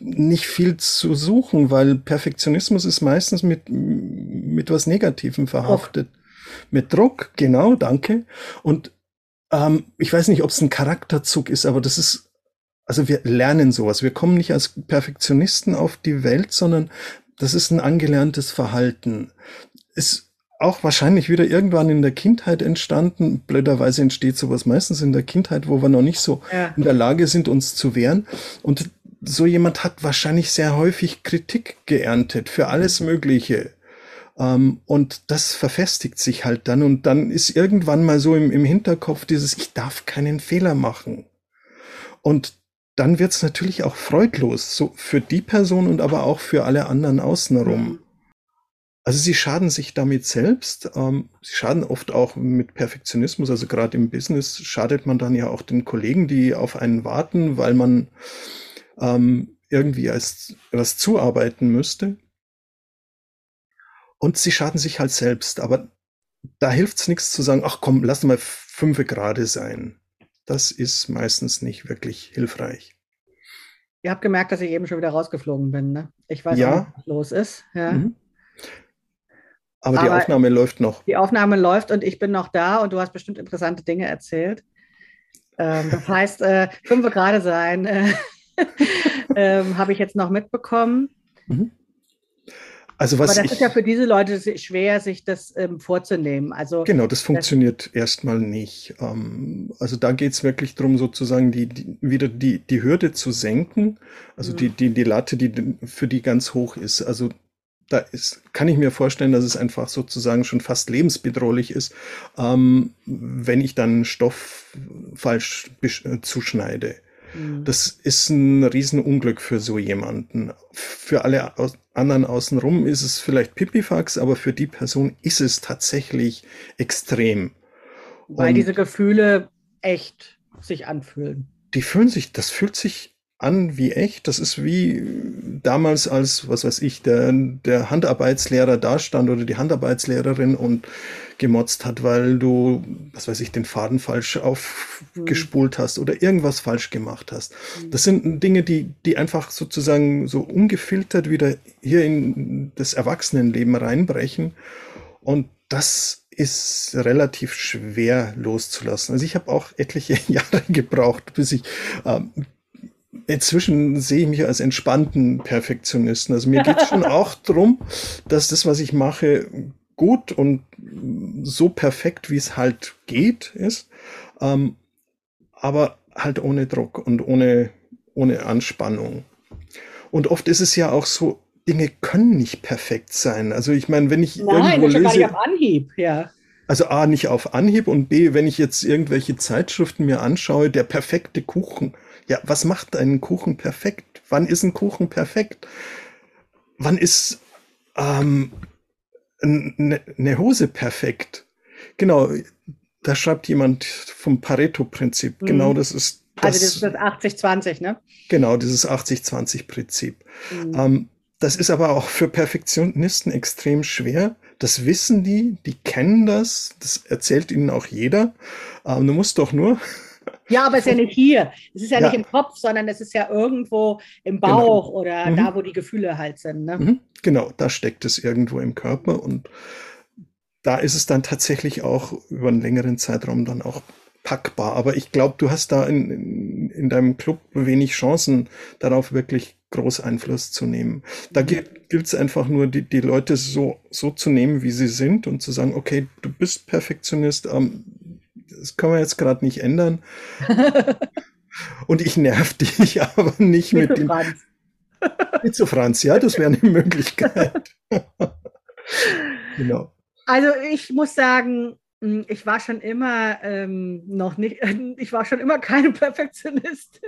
nicht viel zu suchen, weil Perfektionismus ist meistens mit, mit was Negativem verhaftet. Druck. Mit Druck, genau, danke. Und ähm, ich weiß nicht, ob es ein Charakterzug ist, aber das ist, also wir lernen sowas. Wir kommen nicht als Perfektionisten auf die Welt, sondern das ist ein angelerntes Verhalten. Ist auch wahrscheinlich wieder irgendwann in der Kindheit entstanden. Blöderweise entsteht sowas meistens in der Kindheit, wo wir noch nicht so ja. in der Lage sind, uns zu wehren. Und so jemand hat wahrscheinlich sehr häufig Kritik geerntet für alles Mögliche. Ähm, und das verfestigt sich halt dann und dann ist irgendwann mal so im, im Hinterkopf dieses, ich darf keinen Fehler machen. Und dann wird es natürlich auch freudlos, so für die Person und aber auch für alle anderen außenrum. Mhm. Also sie schaden sich damit selbst, ähm, sie schaden oft auch mit Perfektionismus, also gerade im Business schadet man dann ja auch den Kollegen, die auf einen warten, weil man ähm, irgendwie als was zuarbeiten müsste. Und sie schaden sich halt selbst. Aber da hilft es nichts zu sagen, ach komm, lass mal fünf gerade sein. Das ist meistens nicht wirklich hilfreich. Ihr habt gemerkt, dass ich eben schon wieder rausgeflogen bin, ne? Ich weiß ja. nicht, was los ist. Ja. Mhm. Aber, Aber die Aufnahme läuft noch. Die Aufnahme läuft und ich bin noch da und du hast bestimmt interessante Dinge erzählt. Ähm, das [laughs] heißt, äh, fünf gerade sein. Äh, [laughs] ähm, Habe ich jetzt noch mitbekommen. Mhm. Also was Aber das ist ja für diese Leute schwer, sich das ähm, vorzunehmen. Also genau, das funktioniert erstmal nicht. Ähm, also da geht es wirklich darum, sozusagen die, die, wieder die, die Hürde zu senken, also mhm. die, die, die Latte, die für die ganz hoch ist. Also da ist, kann ich mir vorstellen, dass es einfach sozusagen schon fast lebensbedrohlich ist, ähm, wenn ich dann Stoff falsch äh, zuschneide. Mhm. Das ist ein Riesenunglück für so jemanden. Für alle aus anderen außenrum ist es vielleicht Pipifax, aber für die Person ist es tatsächlich extrem. Weil Und diese Gefühle echt sich anfühlen. Die fühlen sich, das fühlt sich an wie echt. Das ist wie damals, als, was weiß ich, der, der Handarbeitslehrer da stand oder die Handarbeitslehrerin und gemotzt hat, weil du, was weiß ich, den Faden falsch aufgespult hast oder irgendwas falsch gemacht hast. Mhm. Das sind Dinge, die, die einfach sozusagen so ungefiltert wieder hier in das Erwachsenenleben reinbrechen. Und das ist relativ schwer loszulassen. Also ich habe auch etliche [laughs] Jahre gebraucht, bis ich ähm, inzwischen sehe ich mich als entspannten Perfektionisten. Also mir [laughs] geht es schon auch darum, dass das, was ich mache, gut und so perfekt, wie es halt geht, ist. Ähm, aber halt ohne Druck und ohne, ohne Anspannung. Und oft ist es ja auch so, Dinge können nicht perfekt sein. Also ich meine, wenn ich Nein, irgendwo gar lese, nicht auf Anhieb, ja. also A, nicht auf Anhieb und B, wenn ich jetzt irgendwelche Zeitschriften mir anschaue, der perfekte Kuchen. Ja, was macht einen Kuchen perfekt? Wann ist ein Kuchen perfekt? Wann ist ähm, eine ne Hose perfekt? Genau, da schreibt jemand vom Pareto-Prinzip. Mhm. Genau, das ist Also das ist das 80-20, ne? Genau, dieses 80-20-Prinzip. Mhm. Ähm, das ist aber auch für Perfektionisten extrem schwer. Das wissen die, die kennen das, das erzählt ihnen auch jeder. Ähm, du musst doch nur, Ja, aber es ist ja nicht hier. Es ist ja, Ja. nicht im Kopf, sondern es ist ja irgendwo im Bauch oder Mhm. da, wo die Gefühle halt sind. Ne? Mhm, genau, da steckt es irgendwo im Körper und da ist es dann tatsächlich auch über einen längeren Zeitraum dann auch packbar. Aber ich glaube, du hast da in, in, in deinem Club wenig Chancen, darauf wirklich groß Einfluss zu nehmen. Da gilt es einfach nur, die, die Leute so, so zu nehmen, wie sie sind und zu sagen, okay, du bist Perfektionist, ähm, das können wir jetzt gerade nicht ändern. [laughs] Und ich nerv dich [laughs] aber nicht Mit mit den Franz. mit zu Franz, ja, das wäre eine [laughs] Möglichkeit. genau. Also ich muss sagen, mh, ich war schon immer ähm, noch nicht, ich war schon immer keine Perfektionist.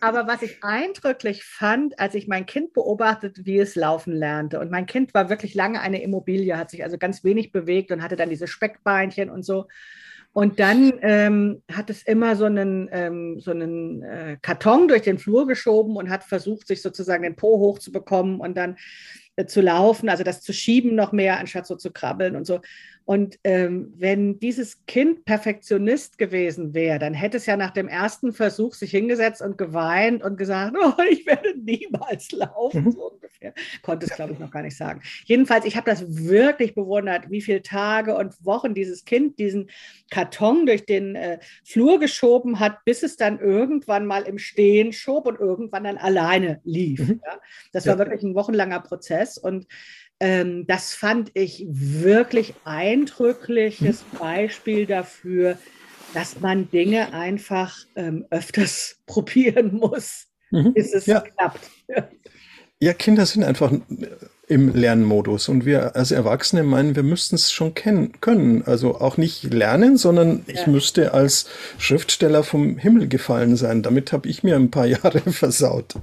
Aber was ich eindrücklich fand, als ich mein Kind beobachtet, wie es laufen lernte. Und mein Kind war wirklich lange eine Immobilie, hat sich also ganz wenig bewegt und hatte dann diese Speckbeinchen und so. Und dann ähm, hat es immer so einen, ähm, so einen äh, Karton durch den Flur geschoben und hat versucht, sich sozusagen den Po hochzubekommen und dann äh, zu laufen, also das zu schieben noch mehr, anstatt so zu krabbeln und so. Und ähm, wenn dieses Kind Perfektionist gewesen wäre, dann hätte es ja nach dem ersten Versuch sich hingesetzt und geweint und gesagt, [laughs] oh, ich werde niemals laufen, Mhm. so ungefähr. Konnte es, glaube ich, noch gar nicht sagen. Jedenfalls, ich habe das wirklich bewundert, wie viele Tage und Wochen dieses Kind diesen Karton durch den äh, Flur geschoben hat, bis es dann irgendwann mal im Stehen schob und irgendwann dann alleine lief. Mhm. Ja? Das Ja. war wirklich ein wochenlanger Prozess und ähm, das fand ich wirklich eindrückliches Beispiel dafür, dass man Dinge einfach ähm, öfters [laughs] probieren muss, Mhm. bis es Ja. klappt. Ja, Kinder sind einfach im Lernmodus und wir als Erwachsene meinen, wir müssten es schon kennen, können. Also auch nicht lernen, sondern ich Ja. müsste als Schriftsteller vom Himmel gefallen sein. Damit habe ich mir ein paar [laughs] Jahre versaut.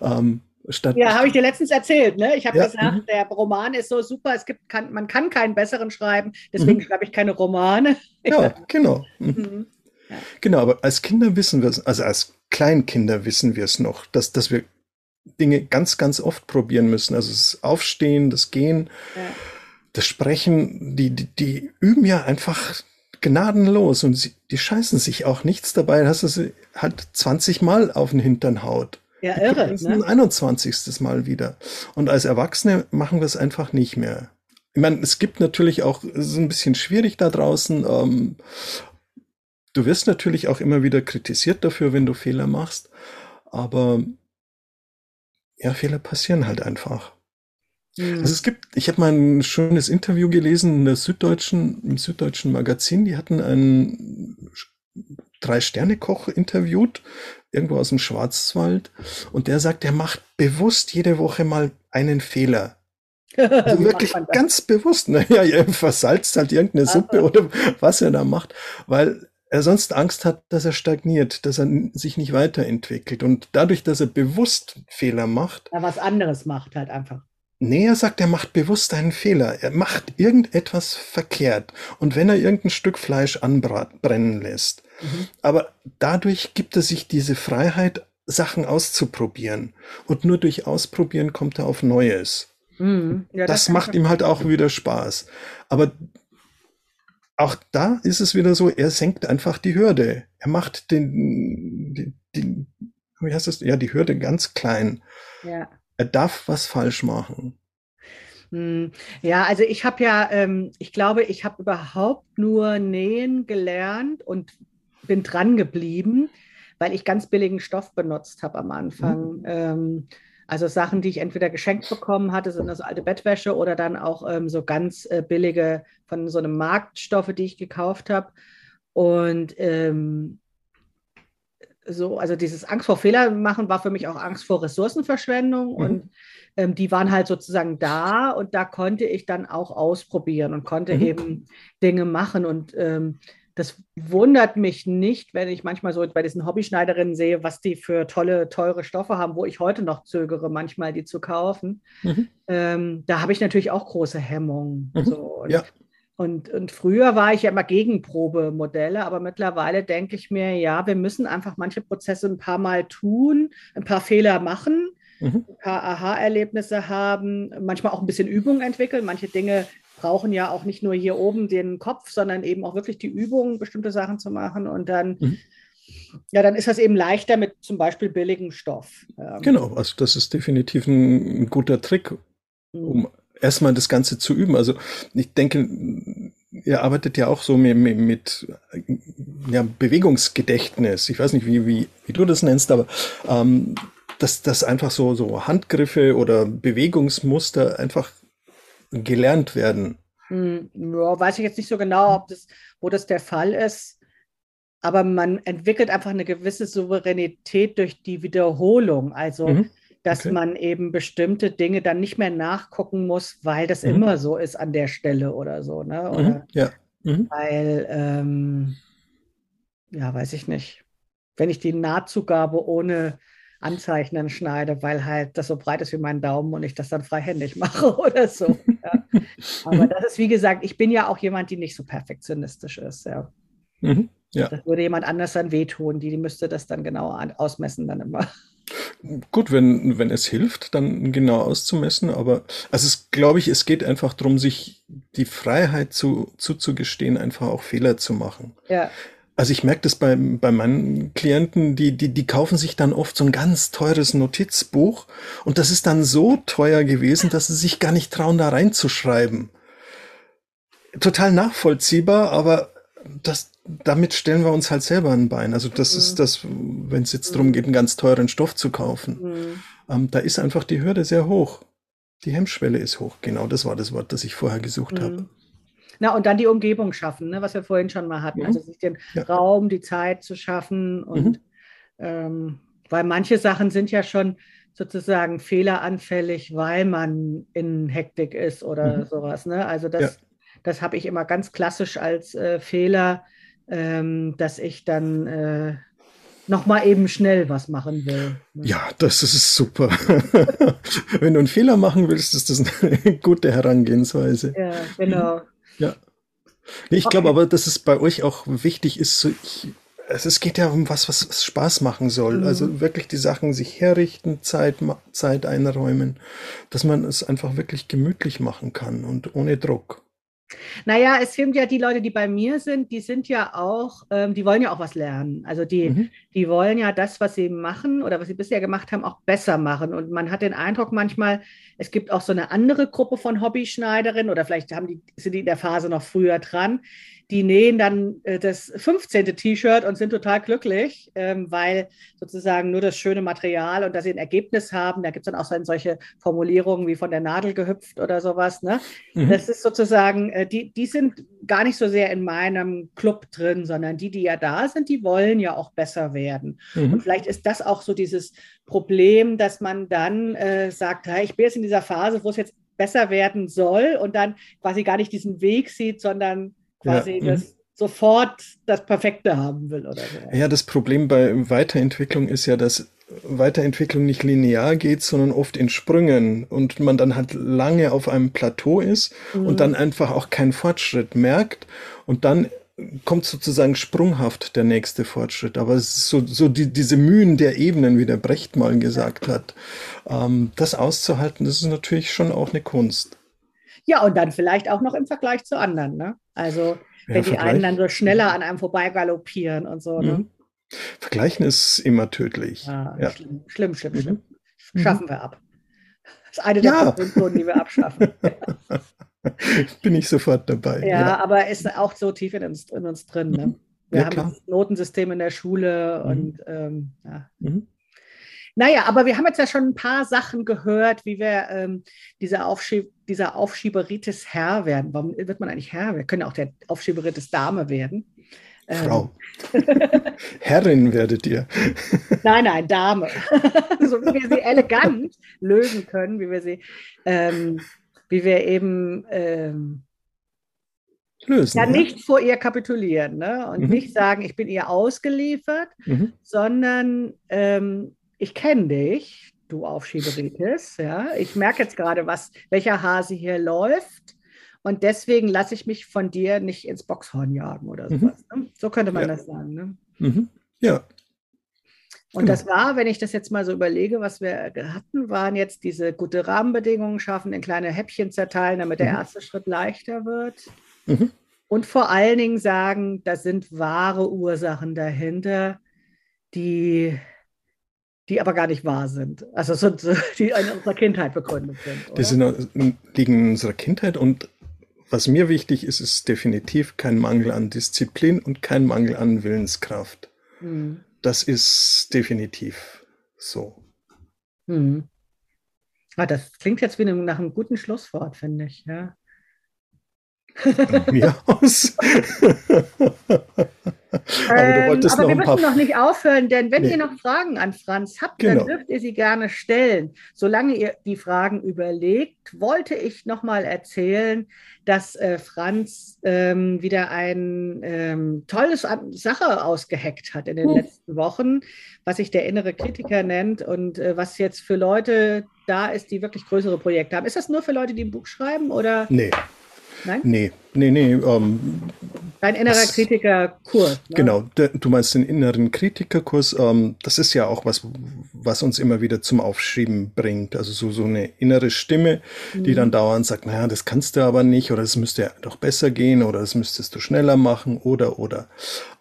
Ähm, statt Ja, habe ich dir letztens erzählt. Ne? Ich habe Ja, gesagt, mhm. der Roman ist so super, es gibt, kann, man kann keinen besseren schreiben, deswegen Mhm. schreibe ich keine Romane. ja, [laughs] genau. Mhm. Mhm. Genau, aber als Kinder wissen wir es, also als Kleinkinder wissen wir es noch, dass, dass wir Dinge ganz, ganz oft probieren müssen. Also das Aufstehen, das Gehen, Ja. das Sprechen, die, die, die üben ja einfach gnadenlos und sie, die scheißen sich auch nichts dabei, dass sie halt 20 Mal auf den Hintern haut. Ja, irre. ist ein Ne? 21. Mal wieder. Und als Erwachsene machen wir es einfach nicht mehr. Ich meine, es gibt natürlich auch, es ist ein bisschen schwierig da draußen. Ähm, du wirst natürlich auch immer wieder kritisiert dafür, wenn du Fehler machst. Aber ja, Fehler passieren halt einfach. Mhm. Also es gibt, ich habe mal ein schönes Interview gelesen in der Süddeutschen, im Süddeutschen Magazin. Die hatten einen Drei-Sterne-Koch interviewt, irgendwo aus dem Schwarzwald. Und der sagt, er macht bewusst jede Woche mal einen Fehler. [laughs] Also wirklich ganz bewusst. Naja, er versalzt halt irgendeine Suppe oder was er da macht, weil er sonst Angst hat, dass er stagniert, dass er sich nicht weiterentwickelt. Und dadurch, dass er bewusst Fehler macht, Ja, was anderes macht halt einfach. Nee, er sagt, er macht bewusst einen Fehler. Er macht irgendetwas verkehrt. Und wenn er irgendein Stück Fleisch anbrennen lässt. Mhm. Aber dadurch gibt er sich diese Freiheit, Sachen auszuprobieren. Und nur durch Ausprobieren kommt er auf Neues. Mhm. Ja, das kann macht ihm halt auch wieder Spaß. Aber auch da ist es wieder so, er senkt einfach die Hürde. Er macht den, die, die, wie heißt das? Ja, die Hürde ganz klein. Ja. Er darf was falsch machen. Hm, Ja, also ich habe ja, ähm, ich glaube, ich habe überhaupt nur nähen gelernt und bin dran geblieben, weil ich ganz billigen Stoff benutzt habe am Anfang. Ähm, also Sachen, die ich entweder geschenkt bekommen hatte, sind also alte Bettwäsche oder dann auch ähm, so ganz äh, billige von so einem Marktstoffe, die ich gekauft habe. Und ähm, so, also dieses Angst vor Fehler machen war für mich auch Angst vor Ressourcenverschwendung mhm. und ähm, die waren halt sozusagen da und da konnte ich dann auch ausprobieren und konnte mhm. eben Dinge machen und ähm, das wundert mich nicht, wenn ich manchmal so bei diesen Hobbyschneiderinnen sehe, was die für tolle, teure Stoffe haben, wo ich heute noch zögere, manchmal die zu kaufen. Mhm. Ähm, da habe ich natürlich auch große Hemmungen. Mhm. So. Und, ja. und, und früher war ich ja immer gegen Probemodelle, aber mittlerweile denke ich mir, ja, wir müssen einfach manche Prozesse ein paar Mal tun, ein paar Fehler machen. Mhm. ein paar Aha-Erlebnisse haben, manchmal auch ein bisschen Übung entwickeln. Manche Dinge brauchen ja auch nicht nur hier oben den Kopf, sondern eben auch wirklich die Übung, bestimmte Sachen zu machen. Und dann, mhm. ja, dann ist das eben leichter mit zum Beispiel billigem Stoff. Ähm, genau, also das ist definitiv ein, ein guter Trick, um mhm. erstmal das Ganze zu üben. Also ich denke, ihr arbeitet ja auch so mit, mit, mit ja, Bewegungsgedächtnis. Ich weiß nicht, wie, wie, wie du das nennst, aber ähm, dass, dass einfach so, so Handgriffe oder Bewegungsmuster einfach gelernt werden. Hm, ja, weiß ich jetzt nicht so genau, ob das, wo das der Fall ist. Aber man entwickelt einfach eine gewisse Souveränität durch die Wiederholung. Also, mhm. dass okay. man eben bestimmte Dinge dann nicht mehr nachgucken muss, weil das mhm. immer so ist an der Stelle oder so. Ne? Mhm. Oder ja. Mhm. Weil, ähm, ja, weiß ich nicht. Wenn ich die Nahtzugabe ohne Anzeichnen schneide, weil halt das so breit ist wie mein Daumen und ich das dann freihändig [laughs] mache oder so. Ja. Aber das ist, wie gesagt, ich bin ja auch jemand, die nicht so perfektionistisch ist. Ja. Mhm. Ja. Das würde jemand anders dann wehtun, die, die müsste das dann genau ausmessen dann immer. Gut, wenn, wenn es hilft, dann genau auszumessen, aber also es glaube ich, es geht einfach darum, sich die Freiheit zu, zuzugestehen, einfach auch Fehler zu machen. Ja. Also ich merke das bei, bei meinen Klienten, die, die, die kaufen sich dann oft so ein ganz teures Notizbuch und das ist dann so teuer gewesen, dass sie sich gar nicht trauen, da reinzuschreiben. Total nachvollziehbar, aber das, damit stellen wir uns halt selber ein Bein. Also das mhm. ist das, wenn es jetzt darum geht, einen ganz teuren Stoff zu kaufen. Mhm. Ähm, da ist einfach die Hürde sehr hoch. Die Hemmschwelle ist hoch. Genau das war das Wort, das ich vorher gesucht mhm. habe. Na, und dann die Umgebung schaffen, ne, was wir vorhin schon mal hatten. Mhm. Also sich den ja. Raum, die Zeit zu schaffen. Und mhm. ähm, weil manche Sachen sind ja schon sozusagen fehleranfällig, weil man in Hektik ist oder mhm. sowas. Ne? Also das, ja. das habe ich immer ganz klassisch als äh, Fehler, ähm, dass ich dann äh, nochmal eben schnell was machen will. Ne? Ja, das ist super. [laughs] Wenn du einen Fehler machen willst, ist das eine [laughs] gute Herangehensweise. Ja, genau. Ja. Nee, ich okay. glaube aber, dass es bei euch auch wichtig ist, so ich, also es geht ja um was, was Spaß machen soll. Mhm. Also wirklich die Sachen sich herrichten, Zeit, Zeit einräumen, dass man es einfach wirklich gemütlich machen kann und ohne Druck. Naja, es sind ja die Leute, die bei mir sind, die sind ja auch, ähm, die wollen ja auch was lernen. Also die, mhm. die wollen ja das, was sie machen oder was sie bisher gemacht haben, auch besser machen. Und man hat den Eindruck manchmal, es gibt auch so eine andere Gruppe von Hobbyschneiderinnen oder vielleicht haben die, sind die in der Phase noch früher dran, die nähen dann äh, das 15. T-Shirt und sind total glücklich, ähm, weil sozusagen nur das schöne Material und dass sie ein Ergebnis haben. Da gibt es dann auch solche Formulierungen wie von der Nadel gehüpft oder sowas. Ne? Mhm. Das ist sozusagen, äh, die, die sind gar nicht so sehr in meinem Club drin, sondern die, die ja da sind, die wollen ja auch besser werden. Mhm. Und vielleicht ist das auch so dieses Problem, dass man dann äh, sagt, hey, ich bin jetzt in dieser Phase, wo es jetzt besser werden soll und dann quasi gar nicht diesen Weg sieht, sondern quasi ja. das mhm. sofort das Perfekte haben will oder so. Ja, das Problem bei Weiterentwicklung ist ja, dass Weiterentwicklung nicht linear geht, sondern oft in Sprüngen und man dann halt lange auf einem Plateau ist mhm. und dann einfach auch keinen Fortschritt merkt und dann kommt sozusagen sprunghaft der nächste Fortschritt. Aber es ist so, so die, diese Mühen der Ebenen, wie der Brecht mal gesagt hat, ähm, das auszuhalten, das ist natürlich schon auch eine Kunst. Ja, und dann vielleicht auch noch im Vergleich zu anderen. Ne? Also, wenn ja, die Vergleich. einen dann so schneller an einem vorbeigaloppieren und so. Ne? Mhm. Vergleichen ist immer tödlich. Ja, ja. Schlimm, schlimm, schlimm. Mhm. schlimm. Mhm. Schaffen wir ab. Das ist eine der ja. Positionen, die wir abschaffen. [laughs] Bin ich sofort dabei. Ja, aber ist auch so tief in uns, in uns drin. Ne? Mhm. Wir haben das Notensystem in der Schule und ähm, ja. Naja, aber wir haben jetzt ja schon ein paar Sachen gehört, wie wir ähm, dieser, Aufschieb dieser Aufschieberitis Herr werden. Warum wird man eigentlich Herr? Wir können auch der Aufschieberitis Dame werden. Frau. [laughs] Herrin werdet ihr. [laughs] Nein, nein, Dame. [laughs] so wie wir sie elegant lösen können, wie wir sie, ähm, wie wir eben ähm, lösen. Ja, ja, nicht vor ihr kapitulieren ne? und mhm. nicht sagen, ich bin ihr ausgeliefert, mhm. sondern ähm, ich kenne dich, du Aufschieberitis. Ja? Ich merke jetzt gerade, was, welcher Hase hier läuft. Und deswegen lasse ich mich von dir nicht ins Boxhorn jagen oder mhm. sowas. Mhm. Ne? So könnte man ja. das sagen. Ne? Mhm. Ja. Und genau. das war, wenn ich das jetzt mal so überlege, was wir hatten, waren jetzt diese gute Rahmenbedingungen schaffen, in kleine Häppchen zerteilen, damit der mhm. erste Schritt leichter wird. Mhm. Und vor allen Dingen sagen, da sind wahre Ursachen dahinter, die, die aber gar nicht wahr sind. Also sind, die in unserer Kindheit begründet sind. Oder? Die sind, liegen in unserer Kindheit und was mir wichtig ist, ist definitiv kein Mangel an Disziplin und kein Mangel an Willenskraft. Mhm. Das ist definitiv so. Mhm. Ah, das klingt jetzt wie nach einem guten Schlusswort, finde ich. Ja. mir aus. [laughs] aber du ähm, wolltest ähm, aber noch wir müssen noch nicht aufhören, denn wenn nee. ihr noch Fragen an Franz habt, genau. dann dürft ihr sie gerne stellen. Solange ihr die Fragen überlegt, wollte ich noch mal erzählen, dass äh, Franz ähm, wieder ein ähm, tolles Sache ausgeheckt hat in den hm. letzten Wochen, was sich der innere Kritiker nennt und äh, was jetzt für Leute da ist, die wirklich größere Projekte haben. Ist das nur für Leute, die ein Buch schreiben oder? Nee. Nein? Nee, nee, nee. Ähm, Dein innerer Kritikerkurs. Ne? Genau, de, du meinst den inneren Kritikerkurs. Ähm, das ist ja auch was, was uns immer wieder zum Aufschreiben bringt. Also so, so eine innere Stimme, mhm. die dann dauernd sagt, naja, das kannst du aber nicht oder das müsste ja doch besser gehen oder das müsstest du schneller machen oder, oder.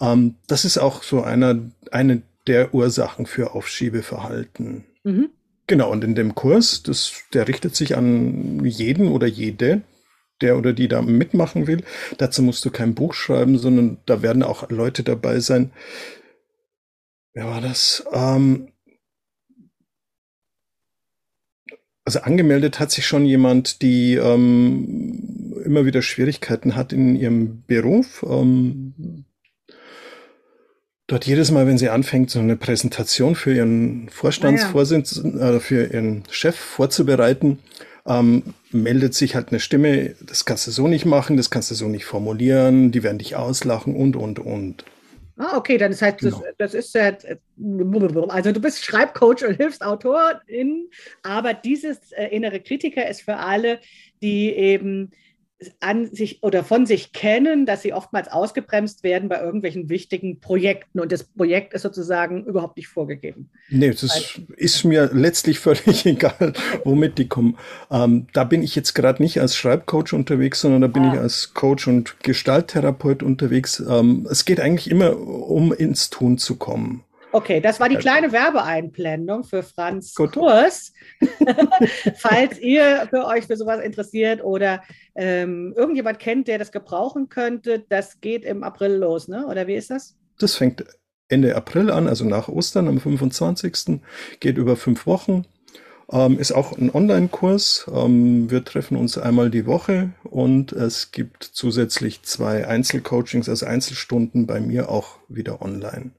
Ähm, das ist auch so einer, eine der Ursachen für Aufschiebeverhalten. Mhm. Genau, und in dem Kurs, das, der richtet sich an jeden oder jede, der oder die da mitmachen will. Dazu musst du kein Buch schreiben, sondern da werden auch Leute dabei sein. Wer war das? Ähm also angemeldet hat sich schon jemand, die ähm, immer wieder Schwierigkeiten hat in ihrem Beruf. Ähm dort jedes Mal, wenn sie anfängt, so eine Präsentation für ihren Vorstandsvorsitzenden, ah, ja. äh, für ihren Chef vorzubereiten, ähm, meldet sich halt eine Stimme, das kannst du so nicht machen, das kannst du so nicht formulieren, die werden dich auslachen und, und, und. Ah, okay, dann ist halt, genau. das, das ist halt, also du bist Schreibcoach und hilfst Autorin, aber dieses äh, innere Kritiker ist für alle, die eben an sich oder von sich kennen, dass sie oftmals ausgebremst werden bei irgendwelchen wichtigen Projekten und das Projekt ist sozusagen überhaupt nicht vorgegeben. Nee, das also, ist mir letztlich [laughs] völlig egal, womit die kommen. Ähm, da bin ich jetzt gerade nicht als Schreibcoach unterwegs, sondern da bin ah. ich als Coach und Gestalttherapeut unterwegs. Ähm, es geht eigentlich immer um ins Tun zu kommen. Okay, das war die kleine Werbeeinblendung für Franz Gut. Kurs. [laughs] Falls ihr für euch für sowas interessiert oder ähm, irgendjemand kennt, der das gebrauchen könnte, das geht im April los, ne? Oder wie ist das? Das fängt Ende April an, also nach Ostern am 25. geht über fünf Wochen. Ähm, ist auch ein Online-Kurs. Ähm, wir treffen uns einmal die Woche und es gibt zusätzlich zwei Einzelcoachings, also Einzelstunden bei mir auch wieder online.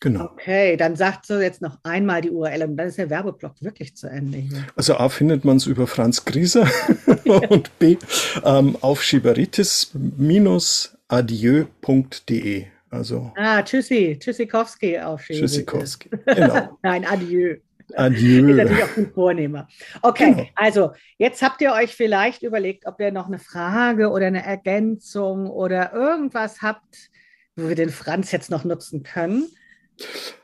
Genau. Okay, dann sagst du jetzt noch einmal die URL und dann ist der Werbeblock wirklich zu Ende hier. Also A findet man es über Franz Grieser [laughs] und B ähm, auf schibaritis-adieu.de. Also ah, tschüssi, tschüssikowski auf Tschüssikowski, genau. [laughs] Nein, adieu. Adieu. Ist natürlich auch ein Vornehmer. Okay, genau. also jetzt habt ihr euch vielleicht überlegt, ob ihr noch eine Frage oder eine Ergänzung oder irgendwas habt, wo wir den Franz jetzt noch nutzen können.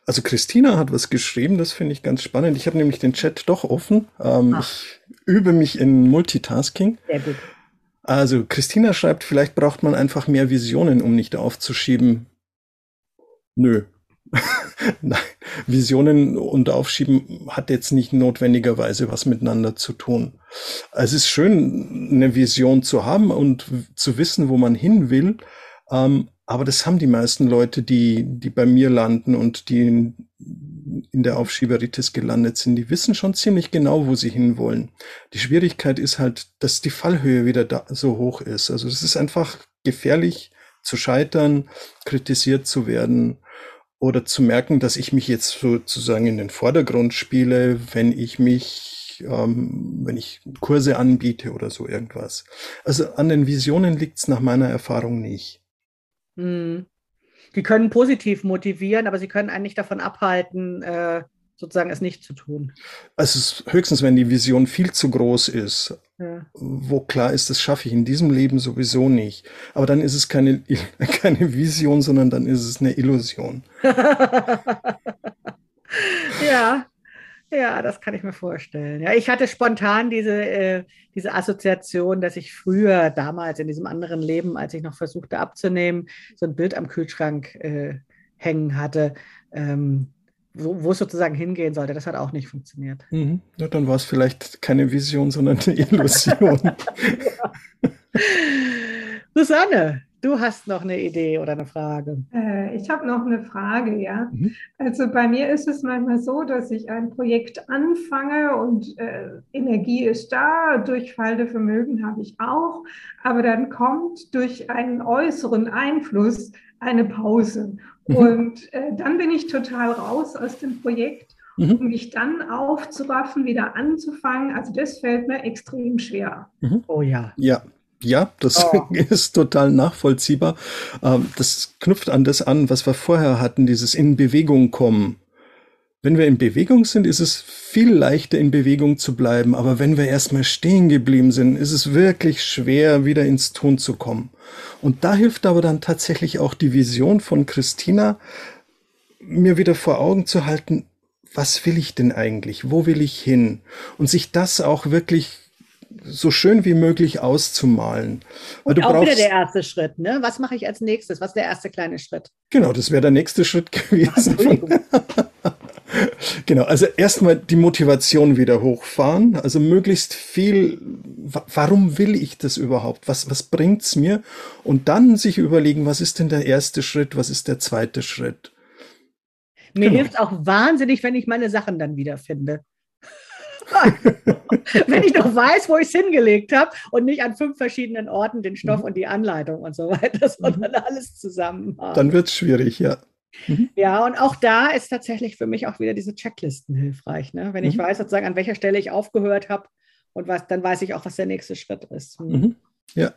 Also Christina hat was geschrieben, das finde ich ganz spannend. Ich habe nämlich den Chat doch offen. Ähm, ich übe mich in Multitasking. Sehr gut. Also Christina schreibt, vielleicht braucht man einfach mehr Visionen, um nicht aufzuschieben. Nö. [laughs] Nein, Visionen und Aufschieben hat jetzt nicht notwendigerweise was miteinander zu tun. Es ist schön, eine Vision zu haben und zu wissen, wo man hin will. Ähm, aber das haben die meisten Leute, die, die bei mir landen und die in, in der Aufschieberitis gelandet sind. Die wissen schon ziemlich genau, wo sie hinwollen. Die Schwierigkeit ist halt, dass die Fallhöhe wieder da so hoch ist. Also es ist einfach gefährlich zu scheitern, kritisiert zu werden oder zu merken, dass ich mich jetzt sozusagen in den Vordergrund spiele, wenn ich mich, ähm, wenn ich Kurse anbiete oder so irgendwas. Also an den Visionen liegt es nach meiner Erfahrung nicht. Hm. Die können positiv motivieren, aber sie können einen nicht davon abhalten, äh, sozusagen es nicht zu tun. Also höchstens, wenn die Vision viel zu groß ist, ja. wo klar ist, das schaffe ich in diesem Leben sowieso nicht. Aber dann ist es keine, [laughs] keine Vision, sondern dann ist es eine Illusion. [laughs] ja, ja, das kann ich mir vorstellen. Ja, ich hatte spontan diese, äh, diese Assoziation, dass ich früher, damals in diesem anderen Leben, als ich noch versuchte abzunehmen, so ein Bild am Kühlschrank äh, hängen hatte. Ähm, wo, wo es sozusagen hingehen sollte. Das hat auch nicht funktioniert. Mhm. Ja, dann war es vielleicht keine Vision, sondern eine Illusion. [laughs] Susanne, du hast noch eine Idee oder eine Frage. Äh, ich habe noch eine Frage, ja. Mhm. Also bei mir ist es manchmal so, dass ich ein Projekt anfange und äh, Energie ist da, durchfallende Vermögen habe ich auch, aber dann kommt durch einen äußeren Einfluss eine Pause. Mhm. Und äh, dann bin ich total raus aus dem Projekt. Mhm. Um mich dann aufzuraffen, wieder anzufangen, also das fällt mir extrem schwer. Mhm. Oh ja. Ja, ja, das oh. [laughs] ist total nachvollziehbar. Ähm, das knüpft an das an, was wir vorher hatten, dieses in Bewegung kommen. Wenn wir in Bewegung sind, ist es viel leichter in Bewegung zu bleiben. Aber wenn wir erstmal stehen geblieben sind, ist es wirklich schwer, wieder ins Tun zu kommen. Und da hilft aber dann tatsächlich auch die Vision von Christina, mir wieder vor Augen zu halten, was will ich denn eigentlich? Wo will ich hin? Und sich das auch wirklich so schön wie möglich auszumalen. Und auch brauchst, wieder der erste Schritt, ne? Was mache ich als nächstes? Was ist der erste kleine Schritt? Genau, das wäre der nächste Schritt [laughs] gewesen. [laughs] genau, also erstmal die Motivation wieder hochfahren, also möglichst viel, warum will ich das überhaupt? Was, was bringt's mir? Und dann sich überlegen, was ist denn der erste Schritt, was ist der zweite Schritt? Mir genau. hilft auch wahnsinnig, wenn ich meine Sachen dann wiederfinde. [laughs] wenn ich noch weiß, wo ich es hingelegt habe und nicht an fünf verschiedenen Orten den Stoff mhm. und die Anleitung und so weiter, sondern mhm. alles zusammen haben. Dann wird es schwierig, ja. Mhm. Ja, und auch da ist tatsächlich für mich auch wieder diese Checklisten hilfreich. Ne? Wenn mhm. ich weiß, sozusagen, an welcher Stelle ich aufgehört habe und was, dann weiß ich auch, was der nächste Schritt ist. Mhm. mhm. Ja.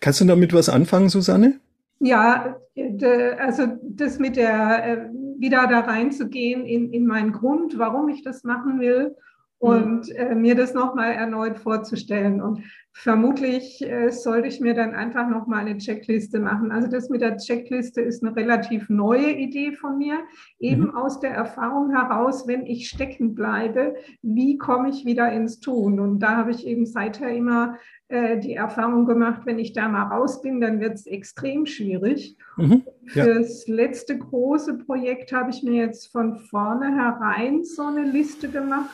Kannst du damit was anfangen, Susanne? Ja, also das mit der, äh, wieder da reinzugehen in, in meinen Grund, warum ich das machen will und äh, mir das nochmal erneut vorzustellen. Und vermutlich äh, sollte ich mir dann einfach nochmal eine Checkliste machen. Also das mit der Checkliste ist eine relativ neue Idee von mir, eben mhm. aus der Erfahrung heraus, wenn ich stecken bleibe, wie komme ich wieder ins Tun? Und da habe ich eben seither immer äh, die Erfahrung gemacht, wenn ich da mal raus bin, dann wird es extrem schwierig. Mhm. Ja. Fürs letzte große Projekt habe ich mir jetzt von vornherein so eine Liste gemacht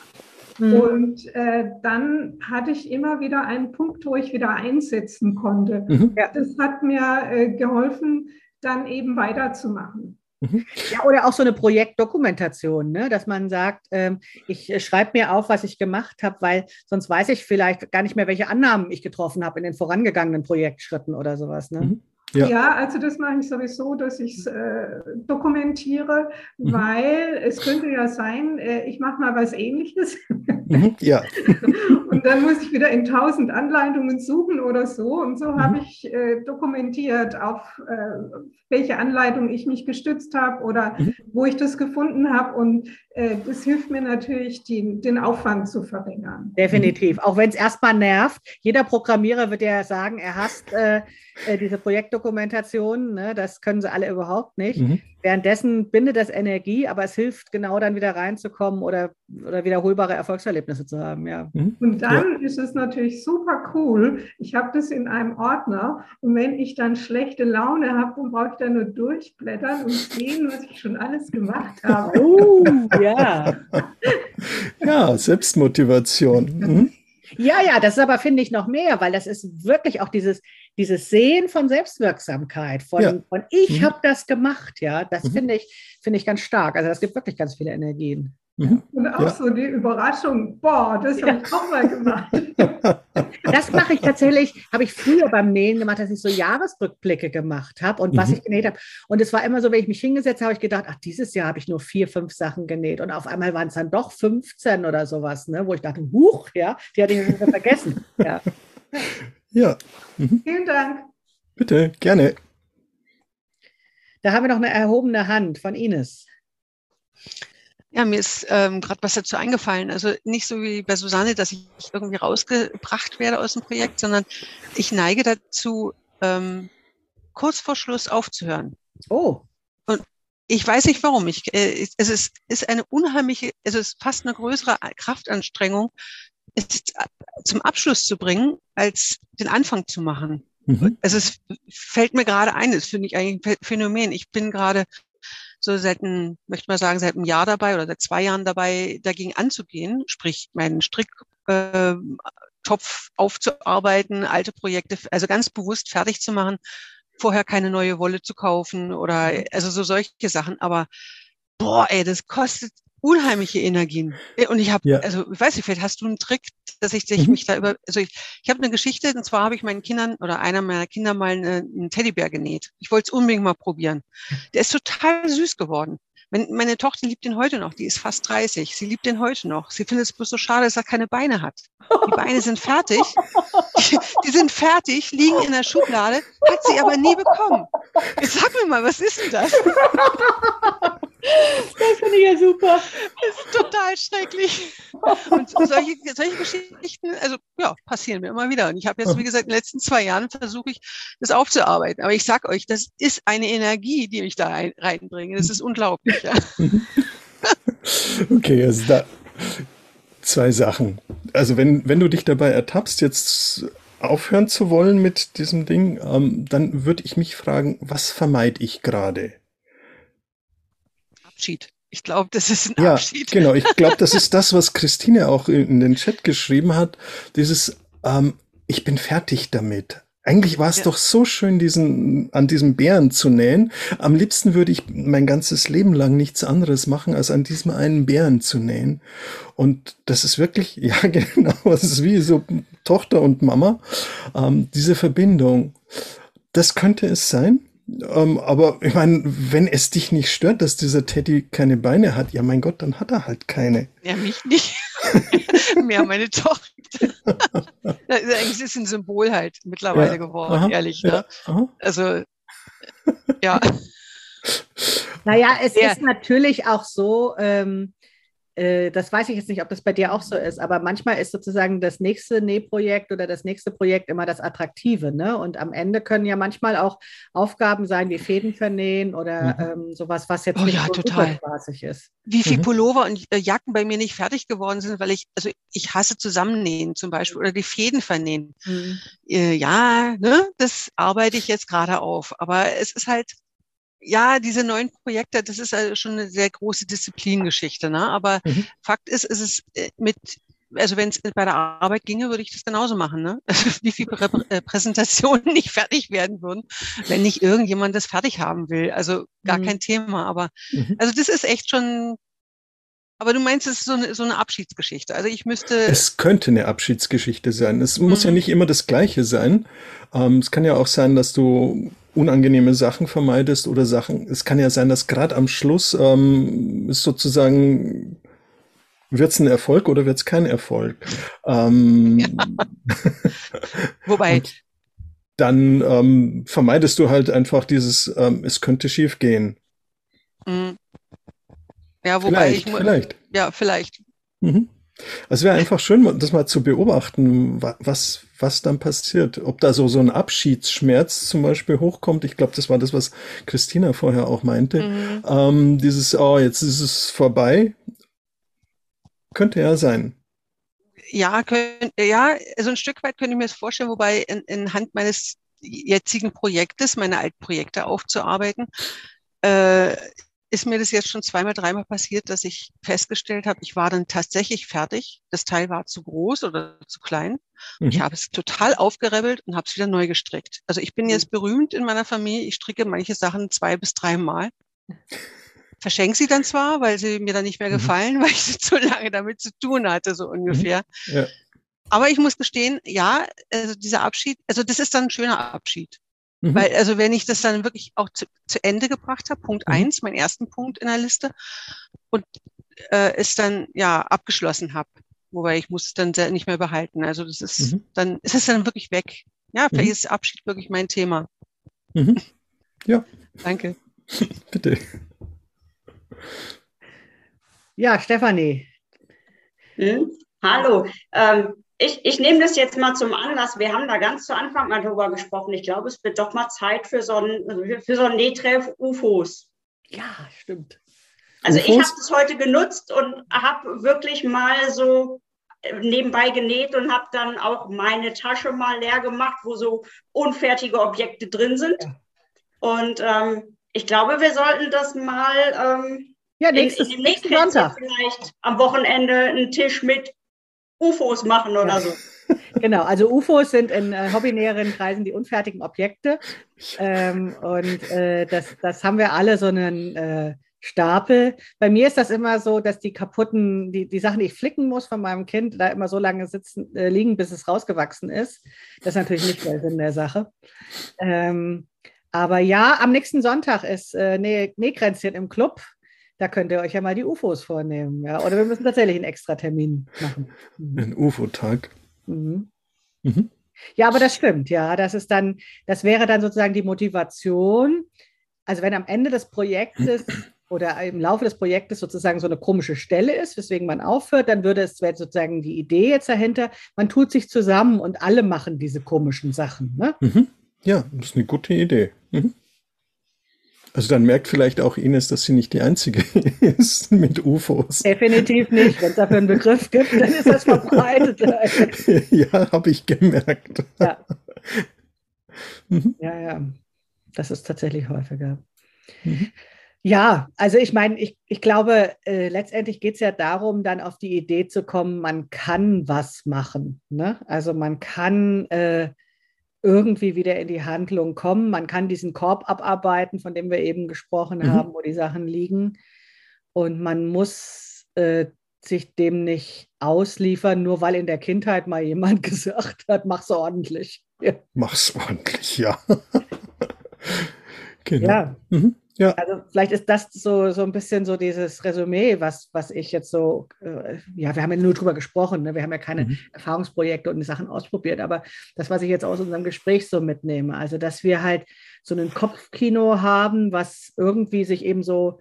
Mhm. Und äh, dann hatte ich immer wieder einen Punkt, wo ich wieder einsetzen konnte. Mhm. Das hat mir äh, geholfen, dann eben weiterzumachen. Mhm. Ja, oder auch so eine Projektdokumentation, ne? dass man sagt, ähm, ich äh, schreibe mir auf, was ich gemacht habe, weil sonst weiß ich vielleicht gar nicht mehr, welche Annahmen ich getroffen habe in den vorangegangenen Projektschritten oder sowas. Ne? Mhm. Ja. ja. also das mache ich sowieso, dass ich es äh, dokumentiere, mhm. weil es könnte ja sein, äh, ich mache mal was Ähnliches. Mhm, ja. [laughs] und dann muss ich wieder in tausend Anleitungen suchen oder so. Und so mhm. habe ich äh, dokumentiert, auf äh, welche Anleitung ich mich gestützt habe oder mhm. wo ich das gefunden habe. Und äh, das hilft mir natürlich, die, den Aufwand zu verringern. Definitiv, auch wenn es erstmal nervt. Jeder Programmierer wird ja sagen, er hasst äh, äh, diese Projektdokumentation. Ne? Das können sie alle überhaupt nicht. Mhm. Währenddessen bindet das Energie, aber es hilft genau dann wieder reinzukommen oder, oder wiederholbare Erfolgserlebnisse zu haben. Ja. Mhm. Und dann ja. ist es natürlich super cool. Ich habe das in einem Ordner und wenn ich dann schlechte Laune habe, dann brauche ich da nur durchblättern und sehen, was ich schon alles gemacht habe. Oh, ja. [laughs] ja, Selbstmotivation. Mhm. Ja, ja, das ist aber, finde ich, noch mehr, weil das ist wirklich auch dieses, dieses Sehen von Selbstwirksamkeit, von, ja. von ich mhm. habe das gemacht, ja, das mhm. finde ich, finde ich ganz stark. Also das gibt wirklich ganz viele Energien. Mhm. Und auch ja. so die Überraschung, boah, das ja. habe ich auch mal gemacht. [laughs] Das mache ich tatsächlich, habe ich früher beim Nähen gemacht, dass ich so Jahresrückblicke gemacht habe und mhm. was ich genäht habe. Und es war immer so, wenn ich mich hingesetzt habe, habe ich gedacht, ach, dieses Jahr habe ich nur vier, fünf Sachen genäht. Und auf einmal waren es dann doch 15 oder sowas, ne, wo ich dachte, huch, ja, die hatte ich schon vergessen. [laughs] Ja. ja. Mhm. Vielen Dank. Bitte, gerne. Da haben wir noch eine erhobene Hand von Ines. Ja, mir ist ähm, gerade was dazu eingefallen. Also nicht so wie bei Susanne, dass ich irgendwie rausgebracht werde aus dem Projekt, sondern ich neige dazu, ähm, kurz vor Schluss aufzuhören. Oh. Und ich weiß nicht warum. Ich, äh, es ist, ist eine unheimliche, es ist fast eine größere Kraftanstrengung, es zum Abschluss zu bringen, als den Anfang zu machen. Mhm. Also es fällt mir gerade ein, das finde ich eigentlich ein Phänomen. Ich bin gerade so seit ein, möchte mal sagen, seit einem Jahr dabei oder seit zwei Jahren dabei, dagegen anzugehen, sprich meinen Stricktopf äh, aufzuarbeiten, alte Projekte, also ganz bewusst fertig zu machen, vorher keine neue Wolle zu kaufen oder mhm. also so solche Sachen. Aber boah, ey, das kostet unheimliche Energien. Äh, und ich habe, ja. also ich weiß nicht, vielleicht hast du einen Trick, dass ich, ich mhm. mich da über, also ich, ich habe eine Geschichte, und zwar habe ich meinen Kindern oder einer meiner Kinder mal eine, einen Teddybär genäht. Ich wollte es unbedingt mal probieren. Der ist total süß geworden. Meine Tochter liebt ihn heute noch, die ist fast 30. Sie liebt ihn heute noch. Sie findet es bloß so schade, dass er keine Beine hat. Die Beine sind fertig. Die, [laughs] die sind fertig, liegen in der Schublade, hat sie aber nie bekommen. Jetzt sag mir mal, was ist denn das? Das finde ich ja super. Das ist total schrecklich. Und solche, solche Geschichten, also ja, passieren mir immer wieder. Und ich habe jetzt, wie gesagt, in den letzten zwei Jahren versuche ich, das aufzuarbeiten. Aber ich sag euch, das ist eine Energie, die mich da ein, reinbringt. Das ist unglaublich. Ja. [laughs] Okay, also da zwei Sachen. Also wenn, wenn du dich dabei ertappst, jetzt aufhören zu wollen mit diesem Ding, ähm, dann würde ich mich fragen, was vermeide ich gerade? Abschied. Ich glaube, das ist ein ja, Abschied. Genau, ich glaube, das ist [laughs] das, was Christine auch in den Chat geschrieben hat. Dieses, ähm, ich bin fertig damit. Eigentlich war es ja. doch so schön, diesen, an diesem Bären zu nähen. Am liebsten würde ich mein ganzes Leben lang nichts anderes machen, als an diesem einen Bären zu nähen. Und das ist wirklich, [laughs] ja, genau, es ist wie so Tochter und Mama. Ähm, diese Verbindung. Das könnte es sein. Ähm, aber ich meine, wenn es dich nicht stört, dass dieser Teddy keine Beine hat, ja mein Gott, dann hat er halt keine. Ja, mich nicht. [laughs] Mehr meine Tochter. [laughs] das ist ein Symbol halt mittlerweile ja, geworden, aha, ehrlich. Ne? Ja, also, [laughs] ja. Naja, es ja. ist natürlich auch so, ähm, äh, das weiß ich jetzt nicht, ob das bei dir auch so ist, aber manchmal ist sozusagen das nächste Nähprojekt oder das nächste Projekt immer das Attraktive. Ne? Und am Ende können ja manchmal auch Aufgaben sein wie Fäden vernähen oder mhm. ähm, sowas, was jetzt oh, nicht ja, so total. ist. Wie viel mhm. Pullover und äh, Jacken bei mir nicht fertig geworden sind, weil ich, also ich hasse Zusammennähen zum Beispiel oder die Fäden vernähen. Mhm. Äh, ja, ne, das arbeite ich jetzt gerade auf. Aber es ist halt, ja, diese neuen Projekte, das ist also schon eine sehr große Disziplingeschichte. Ne? Aber mhm. Fakt ist, ist es äh, mit, also wenn es bei der Arbeit ginge, würde ich das genauso machen. Ne? [laughs] Wie viele Prä äh, Präsentationen nicht fertig werden würden, wenn nicht irgendjemand das fertig haben will. Also gar mhm. kein Thema. Aber mhm. also das ist echt schon aber du meinst, es ist so eine, so eine Abschiedsgeschichte. Also ich müsste. Es könnte eine Abschiedsgeschichte sein. Es muss ja mhm. nicht immer das Gleiche sein. Ähm, es kann ja auch sein, dass du unangenehme Sachen vermeidest oder Sachen. Es kann ja sein, dass gerade am Schluss ähm, ist sozusagen wird es ein Erfolg oder wird es kein Erfolg? Ähm, ja. [laughs] Wobei. dann ähm, vermeidest du halt einfach dieses, ähm, es könnte schief gehen. Mhm. Ja, wobei vielleicht, ich vielleicht. Ja, vielleicht. Mhm. Also wäre einfach schön, das mal zu beobachten, was, was dann passiert. Ob da so, so ein Abschiedsschmerz zum Beispiel hochkommt. Ich glaube, das war das, was Christina vorher auch meinte. Mhm. Ähm, dieses, oh, jetzt ist es vorbei. Könnte ja sein. Ja, könnt, ja, also ein Stück weit könnte ich mir das vorstellen, wobei in, in Hand meines jetzigen Projektes, meine Altprojekte aufzuarbeiten, äh, ist mir das jetzt schon zweimal, dreimal passiert, dass ich festgestellt habe, ich war dann tatsächlich fertig. Das Teil war zu groß oder zu klein. Mhm. Ich habe es total aufgerebelt und habe es wieder neu gestrickt. Also ich bin mhm. jetzt berühmt in meiner Familie. Ich stricke manche Sachen zwei bis dreimal. verschenke sie dann zwar, weil sie mir dann nicht mehr mhm. gefallen, [laughs] weil ich zu lange damit zu tun hatte, so ungefähr. Mhm. Ja. Aber ich muss gestehen, ja, also dieser Abschied, also das ist dann ein schöner Abschied. Mhm. Weil, also wenn ich das dann wirklich auch zu, zu Ende gebracht habe, Punkt mhm. eins, mein ersten Punkt in der Liste, und äh, es dann ja abgeschlossen habe. Wobei ich muss es dann nicht mehr behalten. Also das ist mhm. dann, ist es dann wirklich weg. Ja, vielleicht mhm. ist Abschied wirklich mein Thema. Mhm. Ja. Danke. Bitte. Ja, Stefanie. Hm? Hallo. Ähm, ich, ich nehme das jetzt mal zum Anlass. Wir haben da ganz zu Anfang mal drüber gesprochen. Ich glaube, es wird doch mal Zeit für so ein, für so ein Nähtreff UFOs. Ja, stimmt. Also UFOs? ich habe es heute genutzt und habe wirklich mal so nebenbei genäht und habe dann auch meine Tasche mal leer gemacht, wo so unfertige Objekte drin sind. Ja. Und ähm, ich glaube, wir sollten das mal ähm, ja, nächstes, in, in nächsten Sonntag vielleicht am Wochenende einen Tisch mit UFOs machen oder so. [laughs] Genau, also UFOs sind in äh, hobbynäheren Kreisen die unfertigen Objekte. Ähm, und äh, das, das haben wir alle so einen äh, Stapel. Bei mir ist das immer so, dass die kaputten, die, die Sachen, die ich flicken muss von meinem Kind, da immer so lange sitzen, äh, liegen, bis es rausgewachsen ist. Das ist natürlich nicht der Sinn der Sache. Ähm, aber ja, am nächsten Sonntag ist äh, Nähkränzchen im Club. Da könnt ihr euch ja mal die UFOs vornehmen. Ja? Oder wir müssen tatsächlich einen extra Termin machen. Mhm. Ein UFO-Tag. Mhm. Mhm. Ja, aber das stimmt, ja. Das ist dann, das wäre dann sozusagen die Motivation. Also wenn am Ende des Projektes oder im Laufe des Projektes sozusagen so eine komische Stelle ist, weswegen man aufhört, dann würde es, wäre sozusagen die Idee jetzt dahinter, man tut sich zusammen und alle machen diese komischen Sachen. Ne? Mhm. Ja, das ist eine gute Idee. Mhm. Also dann merkt vielleicht auch Ines, dass sie nicht die Einzige [laughs] ist mit UFOs. Definitiv nicht. Wenn es dafür einen Begriff gibt, dann ist das verbreitet. [laughs] ja, habe ich gemerkt. Ja. [laughs] Mhm. ja, ja. Das ist tatsächlich häufiger. Mhm. Ja, also ich meine, ich, ich glaube, äh, letztendlich geht es ja darum, dann auf die Idee zu kommen, man kann was machen. Ne? Also man kann äh, irgendwie wieder in die Handlung kommen. Man kann diesen Korb abarbeiten, von dem wir eben gesprochen mhm. haben, wo die Sachen liegen. Und man muss äh, sich dem nicht ausliefern, nur weil in der Kindheit mal jemand [laughs] gesagt hat, mach's ordentlich. Ja. Mach's ordentlich, ja. [laughs] genau. Ja. Mhm. Ja. Also vielleicht ist das so, so ein bisschen so dieses Resümee, was, was ich jetzt so, äh, ja, wir haben ja nur drüber gesprochen, ne? wir haben ja keine mhm. Erfahrungsprojekte und Sachen ausprobiert, aber das, was ich jetzt aus unserem Gespräch so mitnehme, also dass wir halt so ein Kopfkino haben, was irgendwie sich eben so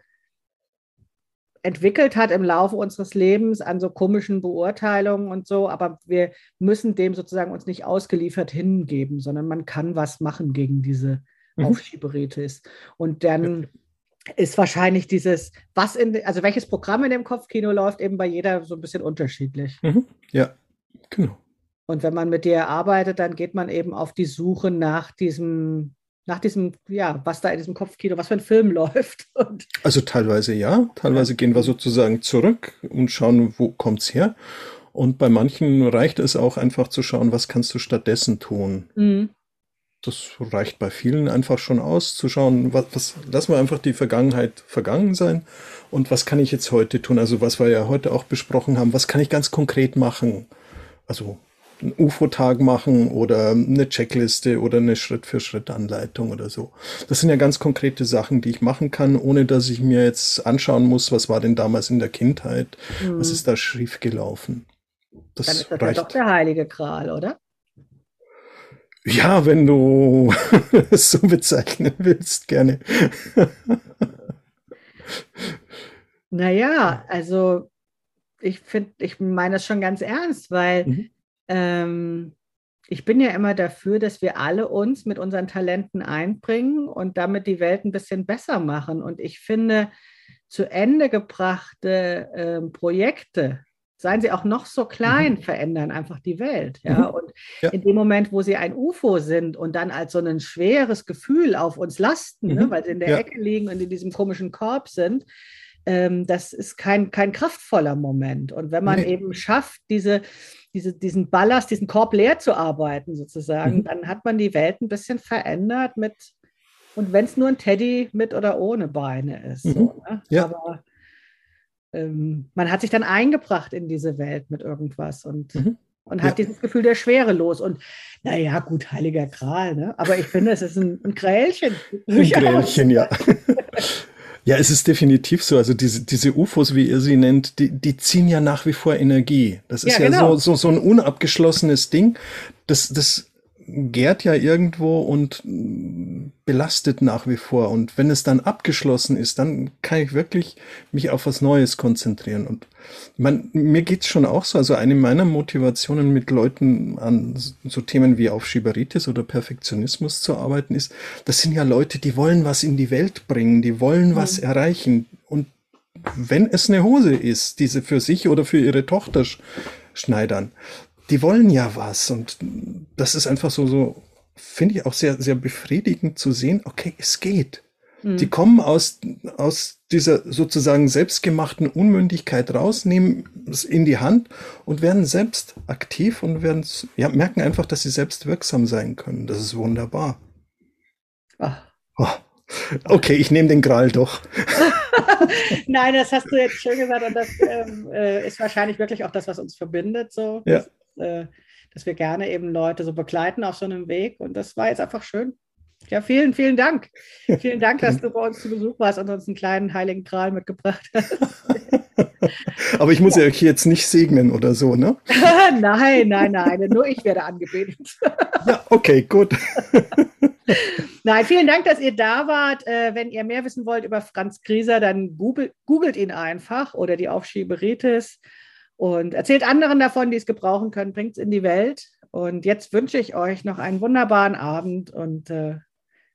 entwickelt hat im Laufe unseres Lebens an so komischen Beurteilungen und so, aber wir müssen dem sozusagen uns nicht ausgeliefert hingeben, sondern man kann was machen gegen diese mhm. Aufschieberetis. Und dann ist wahrscheinlich dieses, was in, also welches Programm in dem Kopfkino läuft, eben bei jeder so ein bisschen unterschiedlich. Mhm. Ja, genau. Und wenn man mit dir arbeitet, dann geht man eben auf die Suche nach diesem, nach diesem, ja, was da in diesem Kopfkino, was für ein Film [laughs] läuft. Und also teilweise ja, teilweise gehen wir sozusagen zurück und schauen, wo kommt es her. Und bei manchen reicht es auch einfach zu schauen, was kannst du stattdessen tun. Mhm das reicht bei vielen einfach schon aus, zu schauen, was, was lassen wir einfach die Vergangenheit vergangen sein und was kann ich jetzt heute tun? Also was wir ja heute auch besprochen haben, was kann ich ganz konkret machen? Also einen UFO-Tag machen oder eine Checkliste oder eine Schritt-für-Schritt-Anleitung oder so. Das sind ja ganz konkrete Sachen, die ich machen kann, ohne dass ich mir jetzt anschauen muss, was war denn damals in der Kindheit, mhm. was ist da schief gelaufen. Das Dann ist das reicht. ja doch der heilige Gral, oder? Ja, wenn du [laughs] es so bezeichnen willst, gerne. naja, also ich finde, ich meine das schon ganz ernst, weil mhm. ähm, ich bin ja immer dafür, dass wir alle uns mit unseren Talenten einbringen und damit die Welt ein bisschen besser machen. Und ich finde, zu Ende gebrachte äh, Projekte, seien sie auch noch so klein, mhm. verändern einfach die Welt. Ja? Mhm. Und ja. in dem Moment, wo sie ein UFO sind und dann als so ein schweres Gefühl auf uns lasten, ne, mhm. ne? weil sie in der ja. Ecke liegen und in diesem komischen Korb sind, ähm, das ist kein, kein kraftvoller Moment. Und wenn man nee. eben schafft, diese, diese, diesen Ballast, diesen Korb leer zu arbeiten, sozusagen, mhm. dann hat man die Welt ein bisschen verändert mit Und wenn es nur ein Teddy mit oder ohne Beine ist. Mhm. So, ne? ja. Aber ähm, man hat sich dann eingebracht in diese Welt mit irgendwas und, mhm. und hat ja. dieses Gefühl der Schwere los. Und naja, gut, heiliger Gral, ne? aber ich finde, es ist ein, ein Grälchen. Ein Grälchen, ja. [laughs] Ja, es ist definitiv so. Also diese, diese UFOs, wie ihr sie nennt, die, die ziehen ja nach wie vor Energie. Das ist ja, ja genau. so, so, so ein unabgeschlossenes Ding. Das, das gärt ja irgendwo und belastet nach wie vor. Und wenn es dann abgeschlossen ist, dann kann ich wirklich mich auf was Neues konzentrieren. Und man, mir geht's schon auch so. Also eine meiner Motivationen mit Leuten an so Themen wie Aufschieberitis oder Perfektionismus zu arbeiten ist, das sind ja Leute, die wollen was in die Welt bringen, die wollen was mhm. erreichen. Und wenn es eine Hose ist, diese für sich oder für ihre Tochter schneidern, die wollen ja was. Und das ist einfach so, so, finde ich auch sehr, sehr befriedigend zu sehen, okay, es geht. Mhm. Die kommen aus, aus dieser sozusagen selbstgemachten Unmündigkeit raus, nehmen es in die Hand und werden selbst aktiv und werden, ja, merken einfach, dass sie selbst wirksam sein können. Das ist wunderbar. Ach. Oh. Okay, ich nehme den Gral doch. [laughs] Nein, das hast du jetzt schön gesagt und das ähm, äh, ist wahrscheinlich wirklich auch das, was uns verbindet. So. Ja äh, dass wir gerne eben Leute so begleiten auf so einem Weg. Und das war jetzt einfach schön. Ja, vielen, vielen Dank. Vielen Dank, dass du bei uns zu Besuch warst und uns einen kleinen heiligen Kral mitgebracht hast. [laughs] Aber ich muss ja. euch jetzt nicht segnen oder so, ne? [laughs] nein, nein, nein. Nur ich werde angebetet. [laughs] ja, okay, gut. nein, vielen Dank, dass ihr da wart. Äh, wenn ihr mehr wissen wollt über Franz Grieser, dann googelt, googelt ihn einfach oder die Aufschieberitis und erzählt anderen davon, die es gebrauchen können, bringt es in die Welt. Und jetzt wünsche ich euch noch einen wunderbaren Abend und äh,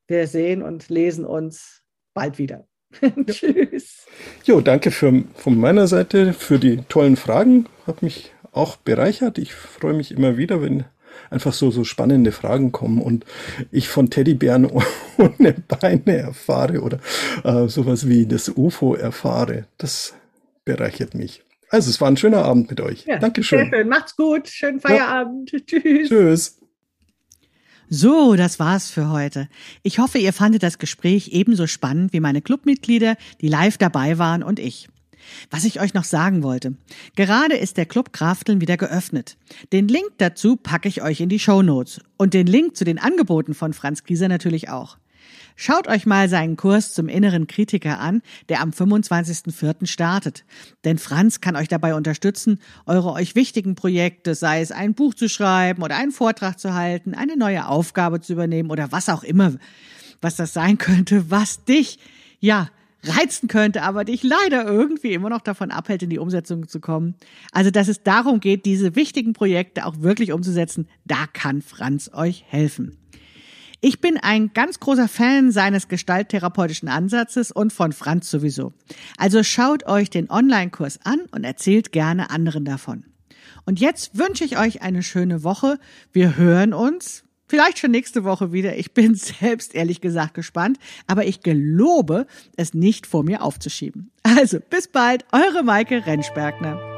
wir sehen und lesen uns bald wieder. [laughs] Tschüss. Jo, danke für, von meiner Seite für die tollen Fragen. Hat mich auch bereichert. Ich freue mich immer wieder, wenn einfach so, so spannende Fragen kommen und ich von Teddybären [laughs] ohne Beine erfahre oder äh, sowas wie das UFO erfahre. Das bereichert mich. Also, es war ein schöner Abend mit euch. Ja, Dankeschön. Sehr schön. Macht's gut. Schönen Feierabend. Ja. [laughs] Tschüss. Tschüss. So, das war's für heute. Ich hoffe, ihr fandet das Gespräch ebenso spannend wie meine Clubmitglieder, die live dabei waren und ich. Was ich euch noch sagen wollte. Gerade ist der Club Krafteln wieder geöffnet. Den Link dazu packe ich euch in die Show Notes und den Link zu den Angeboten von Franz Grieser natürlich auch. Schaut euch mal seinen Kurs zum inneren Kritiker an, der am 25.04. startet. Denn Franz kann euch dabei unterstützen, eure euch wichtigen Projekte, sei es ein Buch zu schreiben oder einen Vortrag zu halten, eine neue Aufgabe zu übernehmen oder was auch immer, was das sein [laughs] könnte, was dich, ja, reizen könnte, aber dich leider irgendwie immer noch davon abhält, in die Umsetzung zu kommen. Also, dass es darum geht, diese wichtigen Projekte auch wirklich umzusetzen, da kann Franz euch helfen. Ich bin ein ganz großer Fan seines gestalttherapeutischen Ansatzes und von Franz sowieso. Also schaut euch den Online-Kurs an und erzählt gerne anderen davon. Und jetzt wünsche ich euch eine schöne Woche. Wir hören uns vielleicht schon nächste Woche wieder. Ich bin [laughs] selbst ehrlich gesagt gespannt, aber ich gelobe, es nicht vor mir aufzuschieben. Also bis bald, eure Maike Rentschbergner.